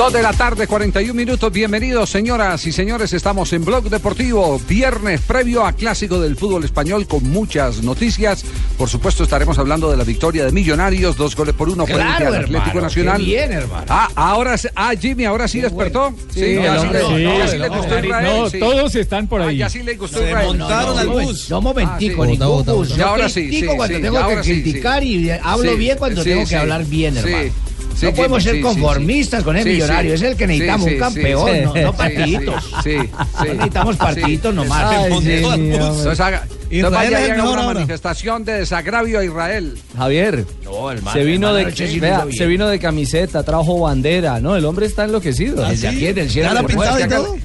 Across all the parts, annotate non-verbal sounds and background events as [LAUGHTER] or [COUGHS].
Dos de la tarde, 41 minutos. Bienvenidos, señoras y señores. Estamos en Blog Deportivo, viernes previo a Clásico del Fútbol Español con muchas noticias. Por supuesto, estaremos hablando de la victoria de Millonarios, dos goles por uno frente Claro, al Atlético hermano, Nacional. qué bien, hermano. Ah, ahora, ah, Jimmy, ahora sí despertó. Sí, ya sí, le- Sí, ya sí le no, gustó Israel. no, sí. todos están por Ah, ahí. ya sí le gustó Israel. montaron al bus. No, momentico, Ah, sí. ningún bus. Yo Y ahora sí, critico sí, cuando tengo que criticar y hablo bien cuando tengo que hablar bien, Sí. hermano. Sí, no podemos ser conformistas sí. con el Sí, millonario. sí. Es el que necesitamos, sí, un campeón, sí, no, no sí, partiditos. Sí, sí. No necesitamos partiditos nomás. Ay, haga, Israel vaya es el mejor una ahora. manifestación de desagravio a Israel. Javier, No, hermano, se vino de anoche sí lo vea, se vino de camiseta, trajo bandera, ¿no? El hombre está enloquecido. Desde aquí, desde el cielo.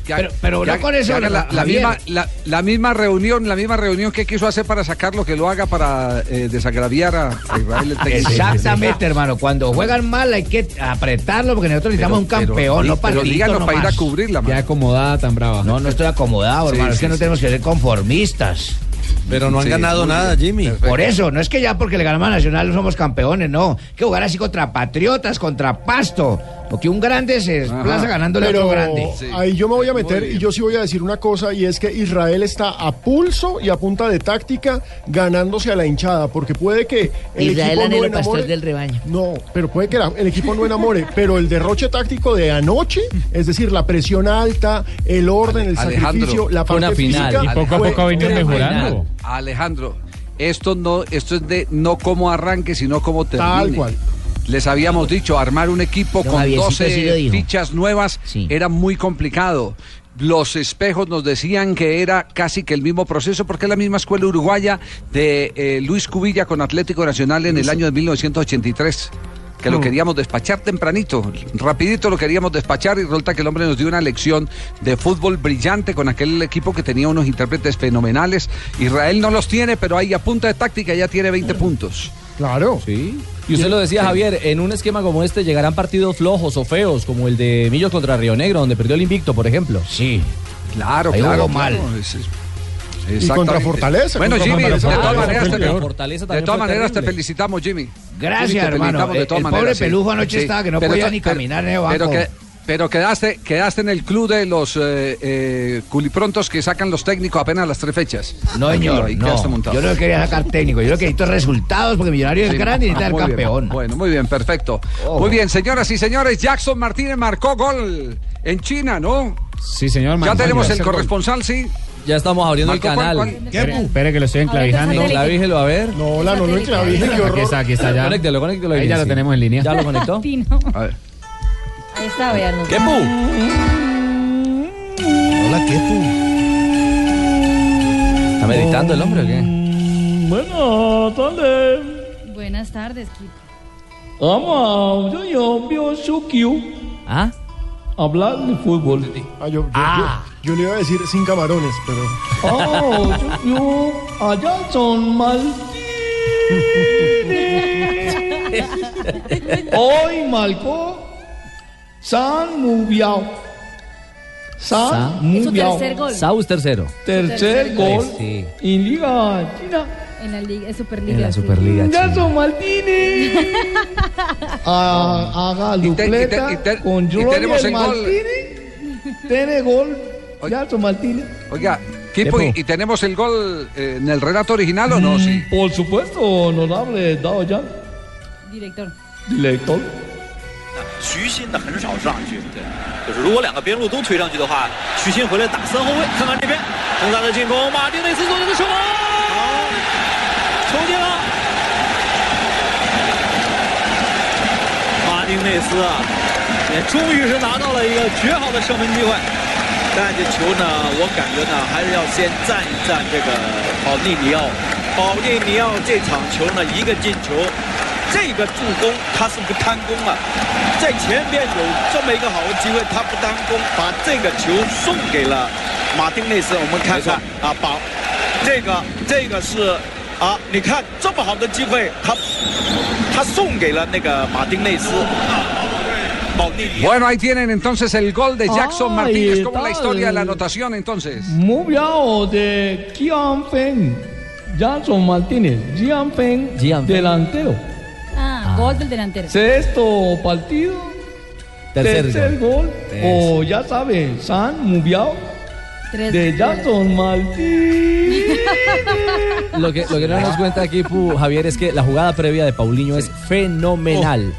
Pero- pero no con eso, la, la misma, la, la misma reunión, la misma reunión que quiso hacer para sacarlo, que lo haga para eh, desagraviar a, Israel el. Exactamente, hermano. Cuando juegan mal hay que apretarlo porque nosotros necesitamos un campeón, pero, no pero díganos para ir a cubrirla, Ya man. acomodada, tan brava. No, no estoy acomodado, Sí, hermano. es sí, que no sí. tenemos que ser conformistas. Pero no han Sí, ganado nada. Jimmy. Perfecto. Por eso, no es que ya porque le ganamos a Nacional no somos campeones, no. Hay que jugar así contra Patriotas, contra Pasto. Porque un grande se desplaza ganándole a Pero otro grande. Sí. ahí yo me voy a meter y yo sí voy a decir una cosa y es que Israel está a pulso y a punta de táctica ganándose a la hinchada porque puede que el Israel equipo no enamore. pastor del rebaño. No, pero puede que la- el equipo no enamore, [LAUGHS] pero el derroche táctico de anoche, es decir, la presión alta, el orden, el Alejandro, sacrificio, la parte una final. física, Y poco a poco ha venido mejorando. Alejandro, esto no, esto es de no como arranque, sino como termine. Tal cual. Les habíamos dicho, armar un equipo Don con Javiercito lo 12 dijo. fichas nuevas Sí. era muy complicado. Los espejos nos decían que era casi que el mismo proceso, porque es la misma escuela uruguaya de eh, Luis Cubilla con Atlético Nacional en el año de 1983. Que lo queríamos despachar tempranito, rapidito lo queríamos despachar y resulta que el hombre nos dio una lección de fútbol brillante con aquel equipo que tenía unos intérpretes fenomenales. Israel no los tiene, pero ahí a punta de táctica ya tiene 20 puntos. Claro. Sí. Y usted lo decía, Javier, en un esquema como este llegarán partidos flojos o feos, como el de Millos contra Río Negro, donde perdió el invicto, por ejemplo. Sí. Claro, Ahí claro. mal. claro, es- es- Y contra. Fortaleza. Bueno, contra Jimmy, de todas maneras, te. Fortaleza de todas maneras te felicitamos, Jimmy. Gracias, Jimmy, te hermano. felicitamos de El- todas el maneras, pobre sí. Pelujo anoche estaba que no podía ni caminar en el Pero, que, pero quedaste, quedaste en el club de los eh, eh, culiprontos que sacan los técnicos apenas a las tres fechas. No, señor, ahí quedaste no. montado. Yo no quería sacar técnico, yo lo que necesito es resultados porque Millonario es Sí. grande y necesita Ah, bien. campeón. Bueno, muy bien, perfecto. Oh. Muy bien, señoras y señores, Jackson Martínez marcó gol en China, ¿no? Sí, señor. Ya tenemos el gol. corresponsal, sí. Ya estamos abriendo el Marcó, ¿cuál, canal. cuál? Espere, espere que lo estoy enclavijando. Ahorita Clavígelo, a ver. No, la no lo enclavé, qué Aquí está, aquí está ya. Conéctelo, conéctelo. Ahí ya lo tenemos en línea. ¿Ya lo conectó? [LAUGHS] A ver. Ahí está, vean. ¿Qué pu? Hola, ¿qué tú? ¿Está meditando el hombre o qué? Buenas tardes. Buenas tardes, Kiko. Vamos, yo, yo, yo, yo quiero ¿Ah? hablar de fútbol. Ah, yo, yo- yo- yo le iba a decir sin camarones, pero Oh, yo, yo, allá son Martínez. [LAUGHS] Hoy marcó San Mubiao. San Mubiao. tercer gol. Saus tercero. Tercer tercer gol Sí. en Liga China. En la liga, Superliga. En la sí. Superliga. china. Nelson Martínez. [LAUGHS] Ah, haga Y te- y te- dupleta y te- con y tenemos el gol. Martínez. Tiene gol. Nelson Martínez. Oiga, Kipo, ¿y, y tenemos el gol eh, en el relato original o no? Sí. Por supuesto, honorable Dao Yan, Director. director. 徐新的很少上去，对，就是如果两个边路都推上去的话，徐新回来打三后卫，看看这边，恒大的进攻，马丁内斯做了个射门，好，球进了，马丁内斯啊，也终于是拿到了一个绝好的射门机会，但这球呢，我感觉呢，还是要先赞一赞这个保利尼奥，保利尼奥这场球呢，一个进球。这个助攻他是不贪功啊，在前边有这么一个好的机会，他不贪功，把这个球送给了马丁内斯。我们看看啊，把这个这个是啊，你看这么好的机会，他他送给了那个马丁内斯。Bueno, ahí tienen entonces el gol de Jackson Martínez. ¿Cómo la historia de la anotación entonces? Muy bien, de Kian Feng. Jackson Martínez. Fen. Jian Fen. Delantero. Gol del delantero. Sexto partido. Tercer gol. O ya sabe, San Tres de. Jackson Martínez. [LAUGHS] Lo que, lo que no nos cuenta aquí, Pu, Javier, es que la jugada previa de Paulinho es fenomenal.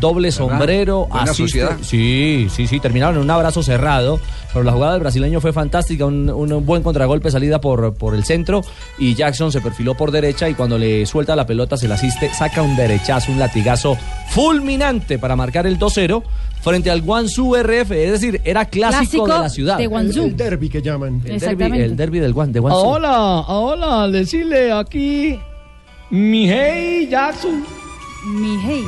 Doble sombrero, Buena asiste- sociedad. Sí, sí, sí, terminaron en un abrazo cerrado. Pero la jugada del brasileño fue fantástica, un, un buen contragolpe salida por, por el centro y Jackson se perfiló por derecha y cuando le suelta la pelota se la asiste, saca un derechazo, un latigazo fulminante para marcar el 2-0 frente al Guangzhou RF, es decir, era clásico, Clásico de la ciudad. de El, Guangzhou. el derby que llaman. el, Exactamente. el derbi del Guan, de Guangzhou. Ahora, ahora, decirle aquí, mi hey Jackson, Mi hey.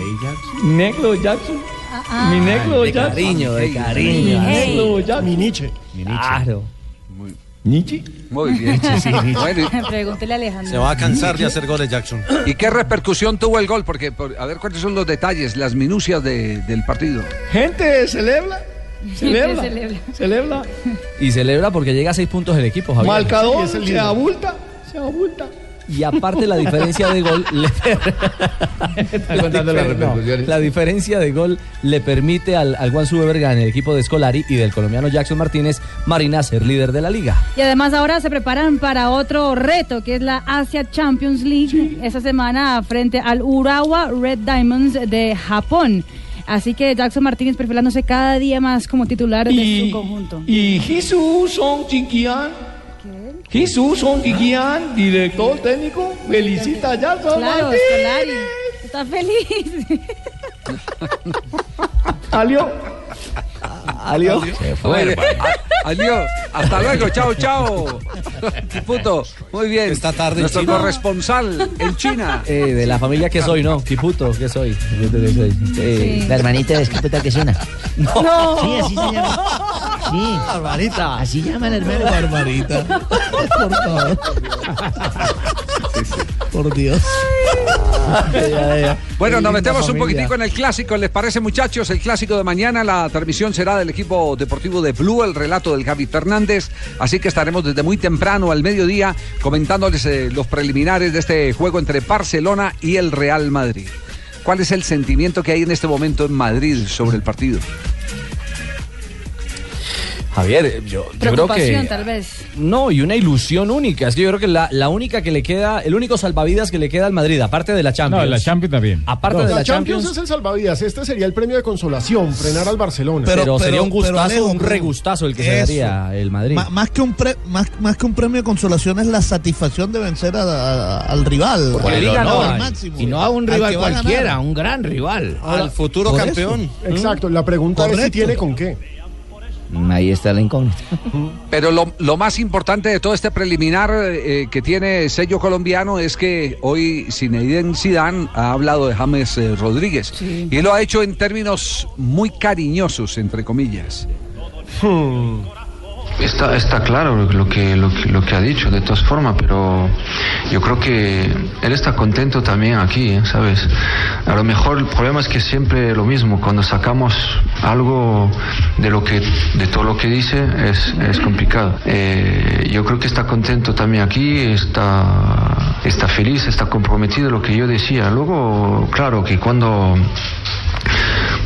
negro Jackson, Ah, ah. mi negro de Jackson. cariño, de Mi cariño. hey. Negro Jackson. Mi Nietzsche. Claro. Nietzsche. Muy bien. Bueno, [LAUGHS] Pregúntele a Alejandro. Se va a cansar de hacer goles Jackson. ¿Y qué repercusión tuvo el gol? Porque, por- a ver, ¿cuáles son los detalles, las minucias de- del partido? Gente, celebra. [LAUGHS] Celebra. celebra. Celebra. Y celebra porque llega a seis puntos el equipo, Javier. Marcador, Sí, es el se abulta. Se abulta. Y aparte la diferencia de gol le... [LAUGHS] [LAUGHS] No, repercusiones. la diferencia de gol le permite al, al Guangzhou Everga en el equipo de Scolari y del colombiano Jackson Martínez Marina ser líder de la liga. Y además ahora se preparan para otro reto, que es la Asia Champions League, esta semana frente al Urawa Red Diamonds de Japón. Así que Jackson Martínez perfilándose cada día más como titular de Y, su conjunto. y Jesús Son Chiquian. Jesús Son Chiquian, director técnico, felicita a Jackson Claro. Solari. Está feliz. [LAUGHS] Salió. Alio. Oye, a- Adiós. Hasta luego. Chao, chao. Puto. Muy bien. Esta tarde en Nuestro China. corresponsal en China. Eh, de la familia que soy, ¿no? Kiputo, que soy. Eh, La hermanita de Esquipeta que suena. No. Sí, así se llama. Sí. Barbarita. Así llama la hermana. Barbarita. [LAUGHS] Por favor. Por Dios. [LAUGHS] Bueno, nos metemos un poquitico en el clásico, ¿les parece muchachos? El clásico de mañana, la transmisión será del equipo deportivo de Blue, el relato del Javi Fernández, así que estaremos desde muy temprano al mediodía comentándoles eh, los preliminares de este juego entre Barcelona y el Real Madrid. ¿Cuál es el sentimiento que hay en este momento en Madrid sobre el partido? Javier, yo, yo creo Preocupación, que... tal vez. No, y una ilusión única. Es que yo creo que la, la única que le queda, el único salvavidas que le queda al Madrid, aparte de la Champions. No, la Champions también. Aparte No, de la la Champions, Champions. es el salvavidas. Este sería el premio de consolación, frenar al Barcelona. Pero, Pero- sería un gustazo, pero, Alejo, un regustazo el que se eso. daría el Madrid. Ma- más, que un pre- más, más que un premio de consolación es la satisfacción de vencer a- a- al rival. Porque al liga no máximo. Y no a un Al rival cualquiera, un gran rival. Al futuro campeón. Exacto, la pregunta es si tiene con qué. Ahí está la incógnita. Pero lo, lo más importante de todo este preliminar eh, que tiene sello colombiano es que hoy Zinedine Zidane ha hablado de James eh, Rodríguez y lo ha hecho en términos muy cariñosos, entre comillas. Está, está claro lo que, lo, lo que ha dicho, de todas formas, pero yo creo que él está contento también aquí, ¿eh? ¿sabes? A lo mejor el problema es que siempre lo mismo, cuando sacamos algo de, lo que, de todo lo que dice es, es complicado. Eh, yo creo que está contento también aquí, está, está feliz, está comprometido, lo que yo decía. Luego, claro, que cuando,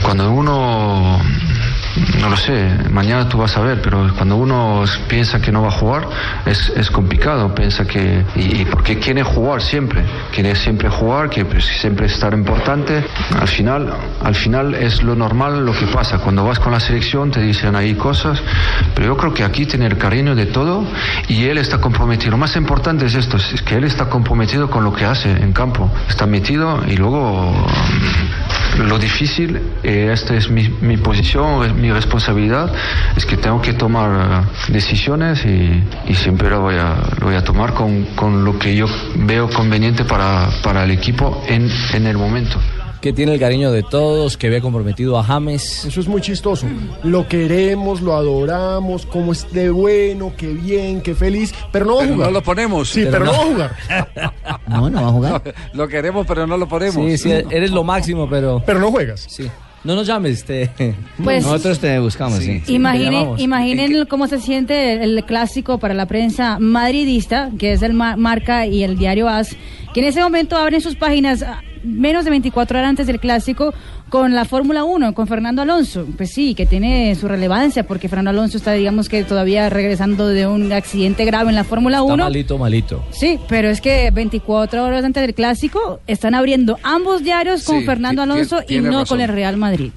cuando uno no lo sé, mañana tú vas a ver, pero cuando uno piensa que no va a jugar es, complicado, piensa que, y, y porque quiere jugar siempre, quiere siempre jugar, que siempre estar importante, al final, al final es lo normal lo que pasa, cuando vas con la selección te dicen ahí cosas, pero yo creo que aquí tiene el cariño de todo y él está comprometido, lo más importante es esto, es que él está comprometido con lo que hace en campo, está metido y luego lo difícil, eh, esta es mi, mi posición, mi responsabilidad, es que tengo que tomar eh, decisiones y, y siempre lo voy a, lo voy a tomar con, con lo que yo veo conveniente para, para el equipo en, en el momento. Que tiene el cariño de todos, que ve comprometido a James. Eso es muy chistoso. Lo queremos, lo adoramos, como es de bueno, qué bien, qué feliz, pero no va a Pero jugar. no lo ponemos. Sí, pero, no va a jugar. No, no va a jugar. [LAUGHS] [LAUGHS] Lo queremos, pero no lo ponemos. Sí, sí, eres lo máximo, pero. Pero no juegas. Sí. No nos llames, te... Pues- Nosotros te buscamos, sí. Imaginen, imaginen cómo se siente el, el clásico para la prensa madridista, que es el Ma- Marca y el diario AS, que en ese momento abren sus páginas menos de 24 horas antes del clásico con la Fórmula 1, con Fernando Alonso. Pues sí, que tiene su relevancia, porque Fernando Alonso está, digamos que todavía regresando de un accidente grave en la Fórmula Está 1. malito, malito. Sí, pero es que 24 horas antes del clásico están abriendo ambos diarios con Sí, Fernando Alonso y no razón. con el Real Madrid.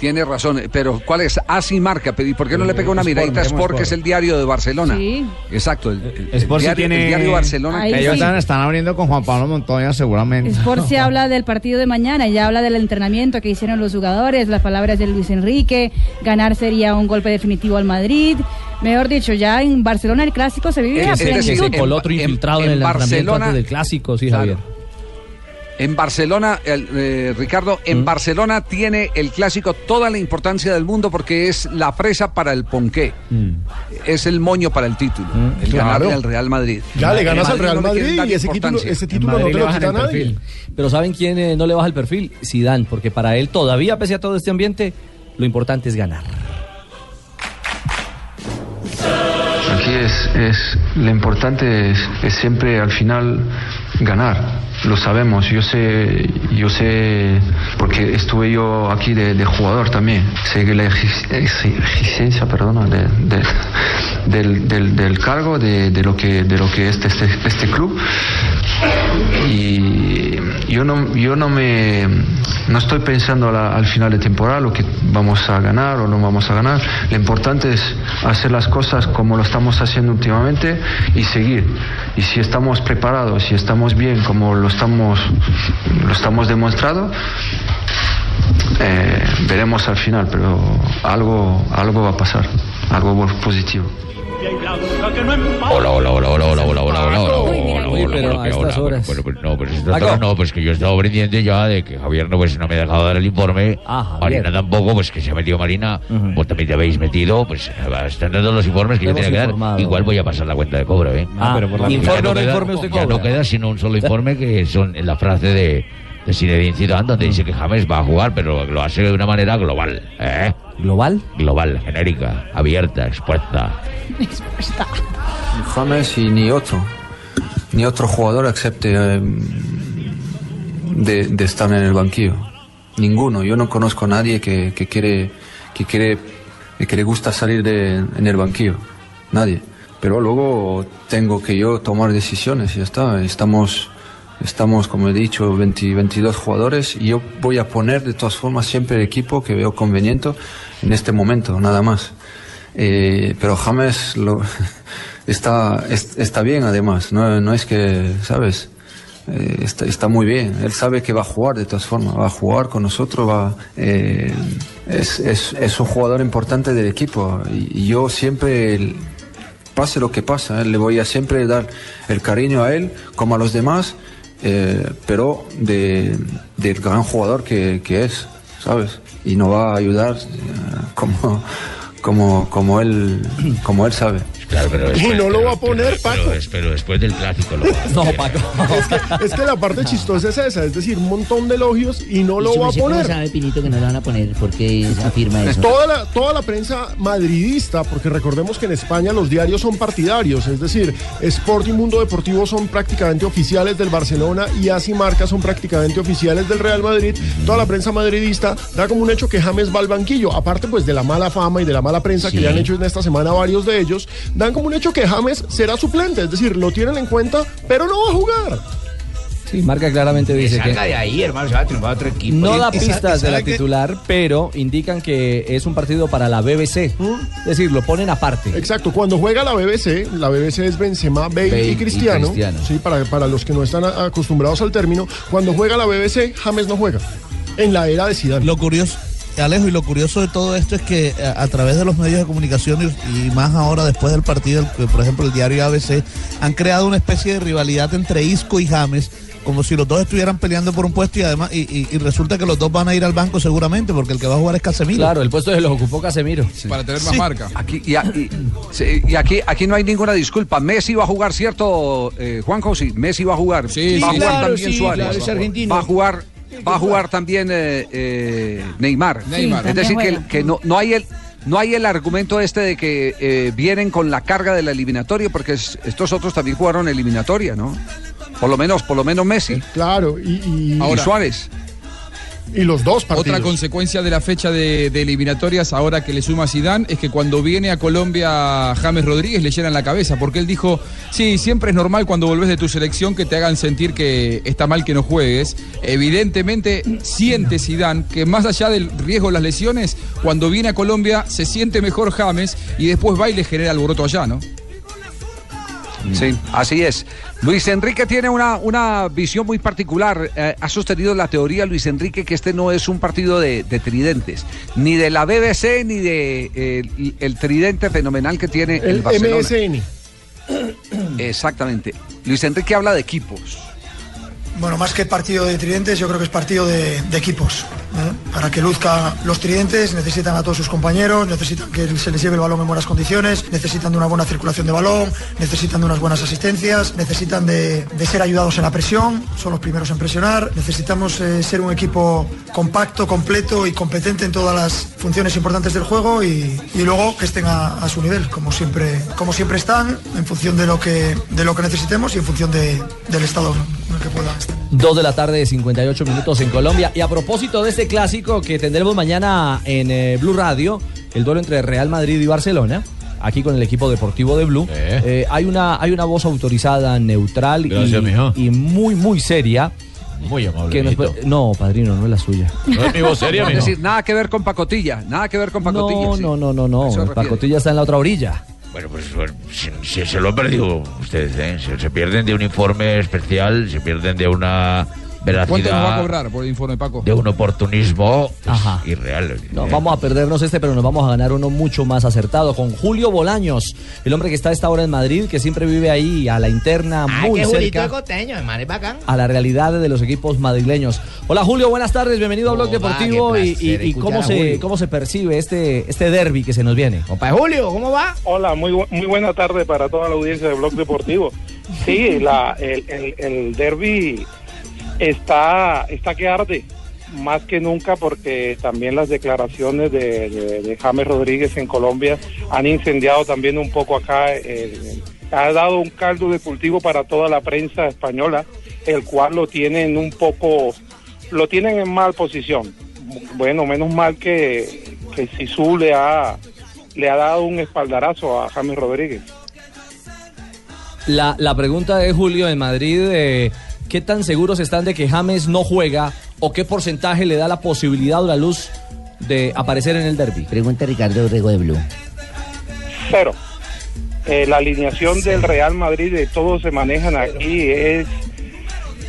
Tiene razón, pero ¿cuál es? Así marca. ¿Y por qué no le pega una miradita a Sport, que es el diario de Barcelona? Sí. Exacto, el, el- el Sport sí diario, tiene- el diario de Barcelona. Ahí Ellos sí. están, están abriendo con Juan Pablo Montoya seguramente. Sport se [LAUGHS] habla del partido de mañana, ya habla del entrenamiento que hicieron los jugadores, las palabras de Luis Enrique, ganar sería un golpe definitivo al Madrid. Mejor dicho, ya en Barcelona el clásico se vive a Es plenitud. en- coló otro infiltrado en, en el entrenamiento Barcelona- antes del clásico, sí, Claro. En Barcelona, el, eh, Ricardo, en Barcelona tiene el clásico toda la importancia del mundo porque es la presa para el ponqué. Es el moño para el título. el claro. ganarle al Real Madrid. Ya le ganas al Real no Madrid y ese título, ese título no te lo quita nadie. Pero ¿saben quién eh, no le baja el perfil? Zidane, porque para él todavía, pese a todo este ambiente, lo importante es ganar. Aquí es, es lo importante es, es siempre al final ganar. Lo sabemos, yo sé, yo sé, porque estuve yo aquí de, de jugador también. Sé que la exi- exi- exigencia, perdona, de- de- del, del- del cargo, de, lo que, de lo que es este, este club. Y yo no, yo no me, no estoy pensando la- al final de temporada lo que vamos a ganar o no vamos a ganar. Lo importante es hacer las cosas como lo estamos haciendo últimamente y seguir. Y si estamos preparados, si estamos bien como lo estamos, lo estamos demostrando, eh, veremos al final, pero algo, algo va a pasar, algo positivo. Hola, hola, hola, hola, hola, hola, hola, hola, hola, hola, hola, pues no, pues no, pues que yo estaba pendiente ya de que Javier no, pues no me ha dejado dar el informe. Ah. Marina tampoco, pues que se ha metido Marina. Vos también te habéis metido, pues están dando los informes que yo tenía que dar. Igual voy a pasar la cuenta de cobro, ¿eh? Ah, pero por la- Ya informe o no queda- informe, usted Ya cobra. no queda sino un solo informe que son en la frase de, de Zinedine Zidane, donde dice que James va a jugar, pero lo hace de una manera global, ¿eh? ¿Global? Global, genérica, abierta, expuesta. James y ni otro, ni otro jugador excepto eh, de, de estar en el banquillo. Ninguno. Yo no conozco a nadie que, que quiere, que quiere, que le gusta salir de, en el banquillo. Nadie. Pero luego tengo que yo tomar decisiones y ya está. Estamos, estamos como he dicho, 20 22 jugadores y yo voy a poner de todas formas siempre el equipo que veo conveniente en este momento, nada más. Eh, pero James lo, [LAUGHS] está, es- está bien además, no, no es que, ¿sabes? Eh, está, está muy bien, él sabe que va a jugar de todas formas, va a jugar con nosotros, va, eh, es, es, es un jugador importante del equipo. Y, y yo siempre, el- pase lo que pasa, eh, le voy a siempre dar el cariño a él como a los demás, eh, pero de, del gran jugador que, que es, ¿sabes? Y nos va a ayudar eh, como, como, como, él, como él sabe. Claro, pero Y no lo va a [LAUGHS] poner, pero, Paco. es- pero después del clásico lo va a No. Paco. Es que, es que la parte [LAUGHS] chistosa es esa, es decir, un montón de elogios y no lo ¿Y su va a cómo poner. sabe, Pinito, que no lo van a poner? ¿Por qué afirma eso? Toda la, toda la prensa madridista, porque recordemos que en España los diarios son partidarios, es decir, Sport y Mundo Deportivo son prácticamente oficiales del Barcelona y Así Marca son prácticamente oficiales del Real Madrid. Toda la prensa madridista da como un hecho que James va al banquillo, aparte pues de la mala fama y de la mala prensa que le han hecho en esta semana varios de ellos, dan como un hecho que James será suplente, es decir, lo tienen en cuenta, pero no va a jugar. Sí, Marca claramente dice que Salga de ahí, hermano, se va a triunfar otro equipo. no da pistas de la que- titular, pero indican que es un partido para la BBC. Es decir, lo ponen aparte. Exacto, cuando juega la BBC, la BBC es Benzema, Bale, Bale y y Cristiano, Cristiano. sí, para, para los que no están a- acostumbrados al término, cuando juega la BBC, James no juega. En la era de Zidane. Lo curioso, Alejo, y lo curioso de todo esto es que eh, a, a través de los medios de comunicación y, y más ahora después del partido, el- por ejemplo el diario ABC, han creado una especie de rivalidad entre Isco y James, como si los dos estuvieran peleando por un puesto y además y, y- y resulta que los dos van a ir al banco seguramente porque el que va a jugar es Casemiro. Claro, el puesto se lo ocupó Casemiro. Para tener más marca. Aquí, y, a- y- sí, y aquí, aquí no hay ninguna disculpa. Messi va a jugar, ¿cierto, eh, Juanjo? Sí, Messi va a jugar. Sí, va a sí, jugar claro, también sí, Suárez. claro. Va a jugar va a jugar también eh, eh, Neymar. Neymar. Es decir, que, no, no hay el no hay el argumento este de que eh, vienen con la carga de la eliminatoria, porque es- estos otros también jugaron eliminatoria, ¿no? Por lo menos, por lo menos Messi. Claro, y, y, y Suárez. Y los dos partidos. Otra consecuencia de la fecha de, de eliminatorias ahora que le suma Zidane es que cuando viene a Colombia James Rodríguez le llenan la cabeza porque él dijo, sí, siempre es normal cuando volvés de tu selección que te hagan sentir que está mal que no juegues. Evidentemente siente Zidane que más allá del riesgo de las lesiones, cuando viene a Colombia se siente mejor James y después va y le genera alboroto allá, ¿no? Sí, así es. Luis Enrique tiene una, una visión muy particular. Eh, ha sostenido la teoría, Luis Enrique, que este no es un partido de, de tridentes, ni de la BBC, ni de eh, el, el tridente fenomenal que tiene el, El Barcelona. MSN. Exactamente. Luis Enrique habla de equipos. Bueno, más que partido de tridentes, yo creo que es partido de, equipos. ¿eh? Para que luzca los tridentes, necesitan a todos sus compañeros, necesitan que se les lleve el balón en buenas condiciones, necesitan de una buena circulación de balón, necesitan de unas buenas asistencias, necesitan de, ser ayudados en la presión, son los primeros en presionar, necesitamos eh, ser un equipo compacto, completo y competente en todas las funciones importantes del juego y, luego que estén a, su nivel, como siempre, como siempre están, en función de lo que, de lo que necesitemos y en función de- del estado en el que puedan estar. Dos de la tarde, 58 minutos en Colombia. Y a propósito de este clásico que tendremos mañana en eh, Blue Radio, el duelo entre Real Madrid y Barcelona. Aquí con el equipo deportivo de Blue. Eh, hay, una, hay una voz autorizada, neutral Gracias, y, muy, muy seria. Muy amable. que nos no, padrino, no es la suya. ¿No es mi voz seria, Es mijo? decir, nada que ver con pacotilla, nada que ver con pacotilla. No, sí. no, no, no, no. Pacotilla está en la otra orilla. Bueno, pues se lo han perdido ustedes, ¿eh? se pierden de un informe especial, se pierden de una ¿Cuánto nos va a cobrar por el informe, Paco? de un oportunismo pues, Ajá. irreal. No, vamos a perdernos este, pero nos vamos a ganar uno mucho más acertado con Julio Bolaños, el hombre que está a esta hora en Madrid, que siempre vive ahí a la interna, Ay, muy cerca coteño, hermano, es bacán. a la realidad de los equipos madrileños. Hola Julio, buenas tardes, bienvenido a Blog Deportivo y, cómo se cómo se percibe este este derby que se nos viene. Compa Julio, ¿cómo va? Hola, muy, bu- muy buena tarde para toda la audiencia de Blog Deportivo. Sí, la, el, el, el derby está, está que arde, más que nunca porque también las declaraciones de, James Rodríguez en Colombia han incendiado también un poco acá, eh, ha dado un caldo de cultivo para toda la prensa española, el cual lo tienen un poco, lo tienen en mal posición. Bueno, menos mal que, que le ha, le ha dado un espaldarazo a James Rodríguez. La, la pregunta de Julio en Madrid, eh, ¿qué tan seguros están de que James no juega o qué porcentaje le da la posibilidad o la luz de aparecer en el derby? Pregunta Ricardo Rego de Blue. Cero. Eh, la alineación del Real Madrid de todos se manejan aquí es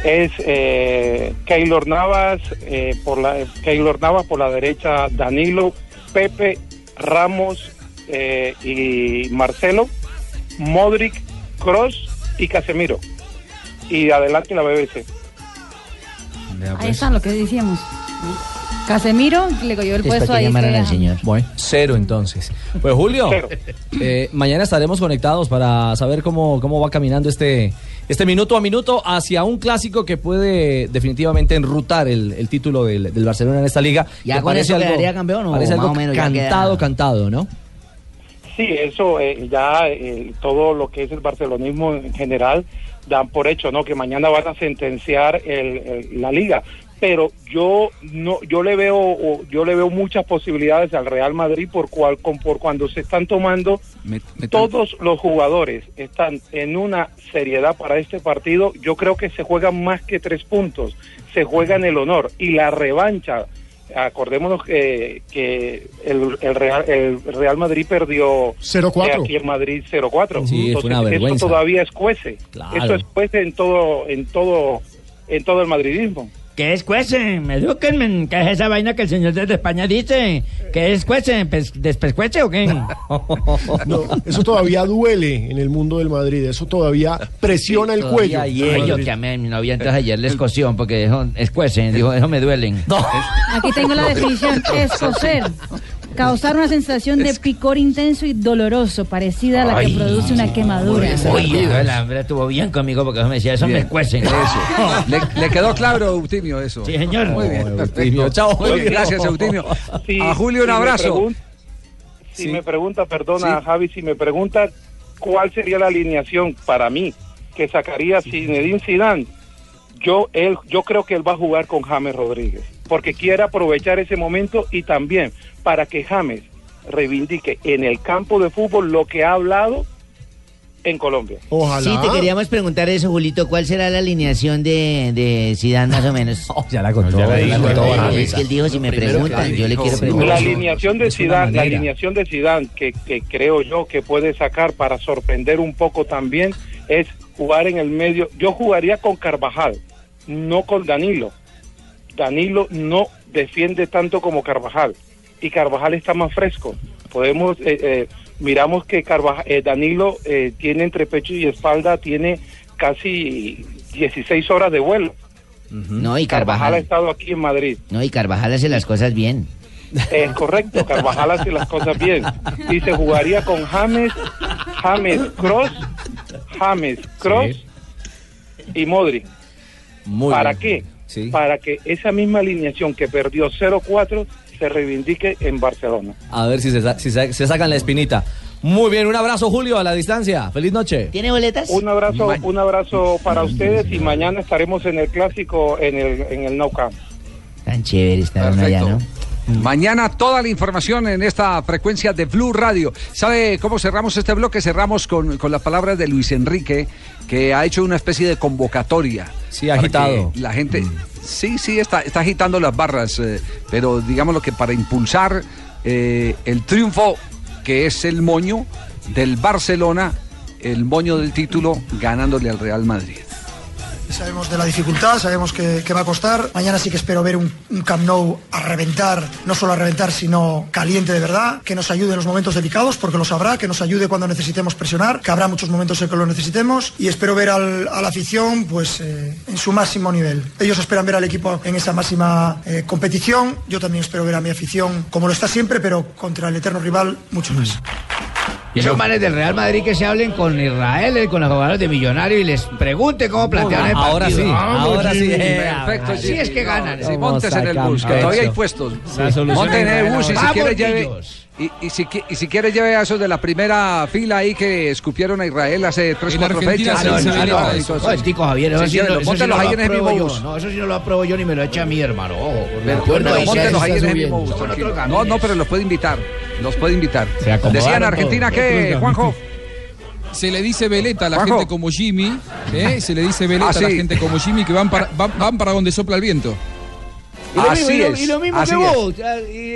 es eh, Keylor Navas eh, por la Keylor Navas por la derecha Danilo Pepe Ramos eh, y Marcelo Modric Cross y Casemiro y adelante la BBC Ahí están lo que decíamos. Casemiro le cogió el puesto ahí. al señor. Bueno, cero entonces. Pues Julio, eh, mañana estaremos conectados para saber cómo, cómo va caminando este, este minuto a minuto hacia un clásico que puede definitivamente enrutar el, el título del, del Barcelona en esta liga. ¿Ya Que con eso quedaría campeón o parece algo o menos ya cantado, cantado, ¿no? Sí, eso eh, ya eh, todo lo que es el barcelonismo en general dan por hecho, ¿no? Que mañana van a sentenciar el- el- la liga. Pero yo no, yo le veo, yo le veo muchas posibilidades al Real Madrid por cual, con- por cuando se están tomando todos los jugadores están en una seriedad para este partido. Yo creo que se juegan más que tres puntos, se juega en el honor y la revancha. Acordémonos que, que el, el Real, el Real Madrid perdió 0-4. eh, aquí en Madrid 0-4. Sí, es una Entonces, vergüenza. Eso todavía es cuece. Claro. Eso es cuece en todo, en todo, en todo el madridismo. ¿Qué es cuece? Edúquenme. ¿Qué es esa vaina que el señor desde España dice? ¿Qué es cuece? Pes- ¿Despescuece o qué? [LAUGHS] No, eso todavía duele en el mundo del Madrid, eso todavía presiona el cuello. Ay, yo llamé a mi novia entonces ayer la escoció porque dijo, escuecen, dijo, eso me duelen. Aquí tengo la definición, escocer. Causar una sensación de picor intenso y doloroso, parecida a la que Ay. produce una quemadura. Oye, la hembra estuvo bien conmigo porque me decía, eso Bien. me cuecen. Eso. Le, le quedó claro, Eutimio, eso. Sí, señor. Muy bien, perfecto. Chao, Muy bien, gracias, Eutimio. Sí, a Julio, un si me abrazo. pregun- si me pregunta, perdona, Javi, si me pregunta cuál sería la alineación para mí que sacaría Zinedine Zidane, yo él, yo creo que él va a jugar con James Rodríguez, porque quiere aprovechar ese momento y también para que James reivindique en el campo de fútbol lo que ha hablado en Colombia. Sí, te queríamos preguntar eso, Julito. ¿Cuál será la alineación de, de Zidane más o menos? [LAUGHS] ya la contó. ya la ya la dijo, contó, ya la Javi. Es que él dijo, si me preguntan, yo le quiero preguntar. La alineación de Zidane, la alineación de Zidane que, que creo yo que puede sacar para sorprender un poco también es jugar en el medio. Yo jugaría con Carvajal, no con Danilo. Danilo no defiende tanto como Carvajal y Carvajal está más fresco. Podemos eh, eh, miramos que Carvajal, eh, Danilo eh, tiene entre pecho y espalda tiene casi 16 horas de vuelo. No, y Carvajal ha Carvajal. estado aquí en Madrid. No, y Carvajal hace las cosas bien. Es correcto, Carvajal hace las cosas bien. Y se jugaría con James, James Cross, James Cross y Modric. Muy ¿Para bien. qué? Para que esa misma alineación que perdió 0-4 se reivindique en Barcelona. A ver si se, sa- si se- se sacan la espinita. Muy bien, un abrazo, Julio, a la distancia. Feliz noche. ¿Tiene boletas? Un abrazo, un abrazo para ustedes y mañana estaremos en el clásico en el en el Nou Camp. Tan chévere estar allá, ¿no? Mañana toda la información en esta frecuencia de Blue Radio. ¿Sabe cómo cerramos este bloque? Cerramos con, con las palabras de Luis Enrique, que ha hecho una especie de convocatoria. Sí, agitado. La gente, sí, sí, está, está agitando las barras, eh, pero digamos lo que para impulsar eh, el triunfo, que es el moño del Barcelona, el moño del título, ganándole al Real Madrid. Sabemos de la dificultad, sabemos que, va a costar. Mañana sí que espero ver un, un Camp Nou a reventar, no solo a reventar, sino caliente de verdad, que nos ayude en los momentos delicados, porque lo sabrá, que nos ayude cuando necesitemos presionar, que habrá muchos momentos en que lo necesitemos y espero ver a la afición pues eh, en su máximo nivel. Ellos esperan ver al equipo en esa máxima eh, competición, yo también espero ver a mi afición como lo está siempre, pero contra el eterno rival mucho más. Y esos manes del Real Madrid que se hablen con Israel, eh, con los jugadores de Millonarios y les pregunte cómo plantean el Ahora partido. sí, ahora sí. Jimmy. Eh, Perfecto, Así es que ganan. Sí, montes en el bus, que todavía hay puestos. Monten en el bus y si Vamos, quiere lleve. niños. Y, y si, y si quiere lleve a esos de la primera fila ahí que escupieron a Israel hace tres, En cuatro fechas. sí Ah, no, no, no, eso. entonces- No, Tico Javier, eso Si no- eso sí no ahí en el mismo apruebo bus. yo. No, eso sí no lo apruebo yo ni me lo echa mi hermano. Ojo, Pero, pero ahí en el mismo bus. No, no, pero los puede invitar. Los puede invitar. Decía en Argentina que. Juanjo. Se le dice veleta a la Juanjo. gente como Jimmy, ¿eh? se le dice veleta Ah, a la sí. gente como Jimmy que van para, van, van para donde sopla el viento. Y lo, Así mismo, y lo- es, y lo mismo así que es. vos. Y,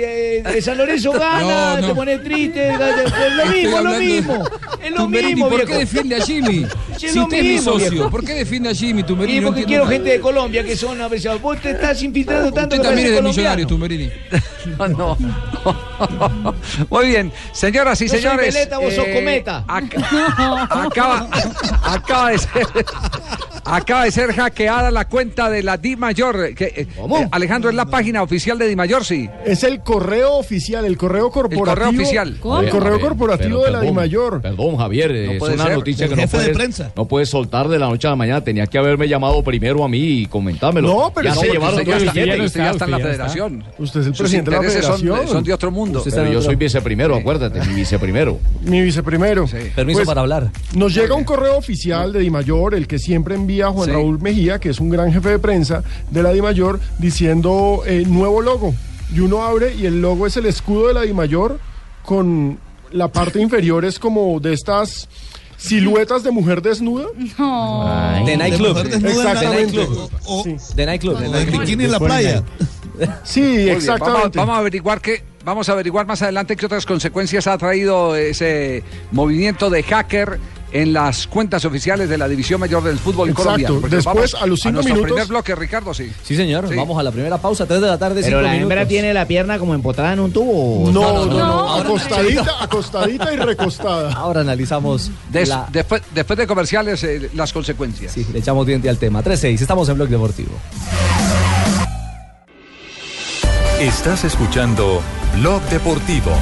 eh, de San Lorenzo [LAUGHS] gana, No, no. te pones triste. Es lo Estoy mismo, es lo hablando- mismo. Es lo Tumberini, mismo, ¿por viejo. qué defiende a Jimmy? Sí, [LAUGHS] es si lo usted es mi mismo, socio, viejo. ¿por qué defiende a Jimmy, Tumberini? Y No porque entiendo quiero nada. gente de Colombia que son a veces. Vos te estás infiltrando tanto Usted que también es pareces de Millonarios, colombiano. Tumberini. [LAUGHS] No, no. Muy bien, señoras y Yo soy señores. veleta, vos sos eh, cometa. ac- acaba, acaba de ser. Acaba de ser hackeada la cuenta de la Di Mayor. Que, eh, eh, Alejandro, es la página oficial de Di Mayor, sí. Es el correo oficial, el correo corporativo. correo oficial. ¿Cómo? El correo corporativo pero de la perdón, DIMAYOR. Perdón, Javier, es puede una ser. noticia El que no jefe de puedes, prensa. no puedes soltar de la noche a la mañana. Tenía que haberme llamado primero a mí y comentármelo. No, pero ya sí, se llevaron usted ya el está- usted ya está en la federación. Usted es el Sus presidente de la intereses son- federación. son de otro mundo. Pero yo soy viceprimero, acuérdate, mi viceprimero. Mi viceprimero. Permiso Pues, para hablar. Nos llega un correo oficial de Dimayor, el que siempre envía Juan Sí. Raúl Mejía, que es un gran jefe de prensa de la Dimayor, diciendo eh, nuevo logo. Y uno abre y el logo es el escudo de la Dimayor con la parte inferior es como de estas siluetas de mujer desnuda. No. De nightclub. Exactamente. Sí. De nightclub. El bikini en la playa. [LAUGHS] Sí, exactamente. Vamos, vamos a averiguar qué, vamos a averiguar más adelante qué otras consecuencias ha traído ese movimiento de hacker en las cuentas oficiales de la División Mayor del Fútbol Exacto. colombiano. Porque Después, vamos a los cinco nuestro minutos- primer bloque, Ricardo, sí. Sí, señor. Sí. Vamos a la primera pausa, 3 de la tarde, 5 Pero la hembra minutos. tiene la pierna como empotrada en un tubo. No, No, no, acostadita, [LAUGHS] acostadita y recostada. Ahora analizamos Des- la- después, después de comerciales, eh, las consecuencias. Sí, le echamos diente al tema. 3-6, estamos en Blog Deportivo. Estás escuchando Blog Deportivo.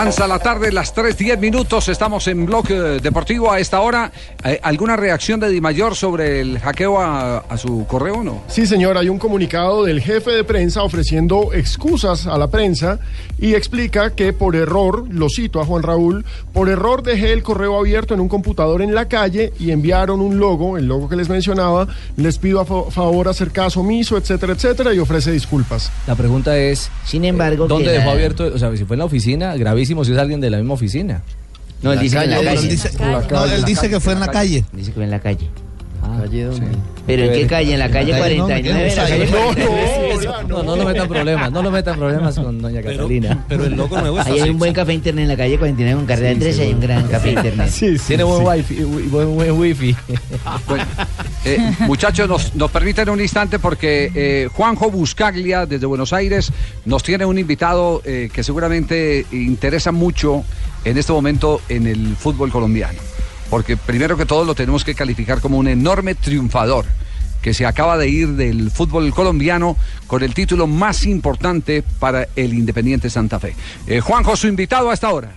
Avanza la tarde, las 3.10 minutos, estamos en Blog eh, Deportivo a esta hora. Eh, ¿Alguna reacción de Di Mayor sobre el hackeo a, a su correo o no? Sí, señor, hay un comunicado del jefe de prensa ofreciendo excusas a la prensa y explica que por error, lo cito a Juan Raúl, por error dejé el correo abierto en un computador en la calle y enviaron un logo, el logo que les mencionaba, les pido a fa- favor hacer caso omiso, etcétera, etcétera, y ofrece disculpas. La pregunta es, Sin embargo, ¿dónde que dejó la- abierto? O sea, si fue en la oficina, gravísimo si es alguien de la misma oficina. No, él dice que en la No, calle. él dice, no, él dice que fue en la calle. Dice que fue en la calle. ¿Calle dónde? ¿Pero en qué calle? ¿En la calle 49? ¿La calle 49? No, no [LAUGHS] lo metan problemas, no lo metan problemas con doña Catalina. pero el logo nuevo está Ahí hay un buen café internet en la calle 49 con carrera Sí, 13, sí, hay un gran café internet. [LAUGHS] Tiene buen wifi, buen, buen wifi. [LAUGHS] Eh, muchachos, nos, nos permiten un instante porque eh, Juanjo Buscaglia desde Buenos Aires nos tiene un invitado eh, que seguramente interesa mucho en este momento en el fútbol colombiano. Porque primero que todo lo tenemos que calificar como un enorme triunfador que se acaba de ir del fútbol colombiano con el título más importante para el Independiente Santa Fe. Eh, Juanjo, su invitado a esta hora.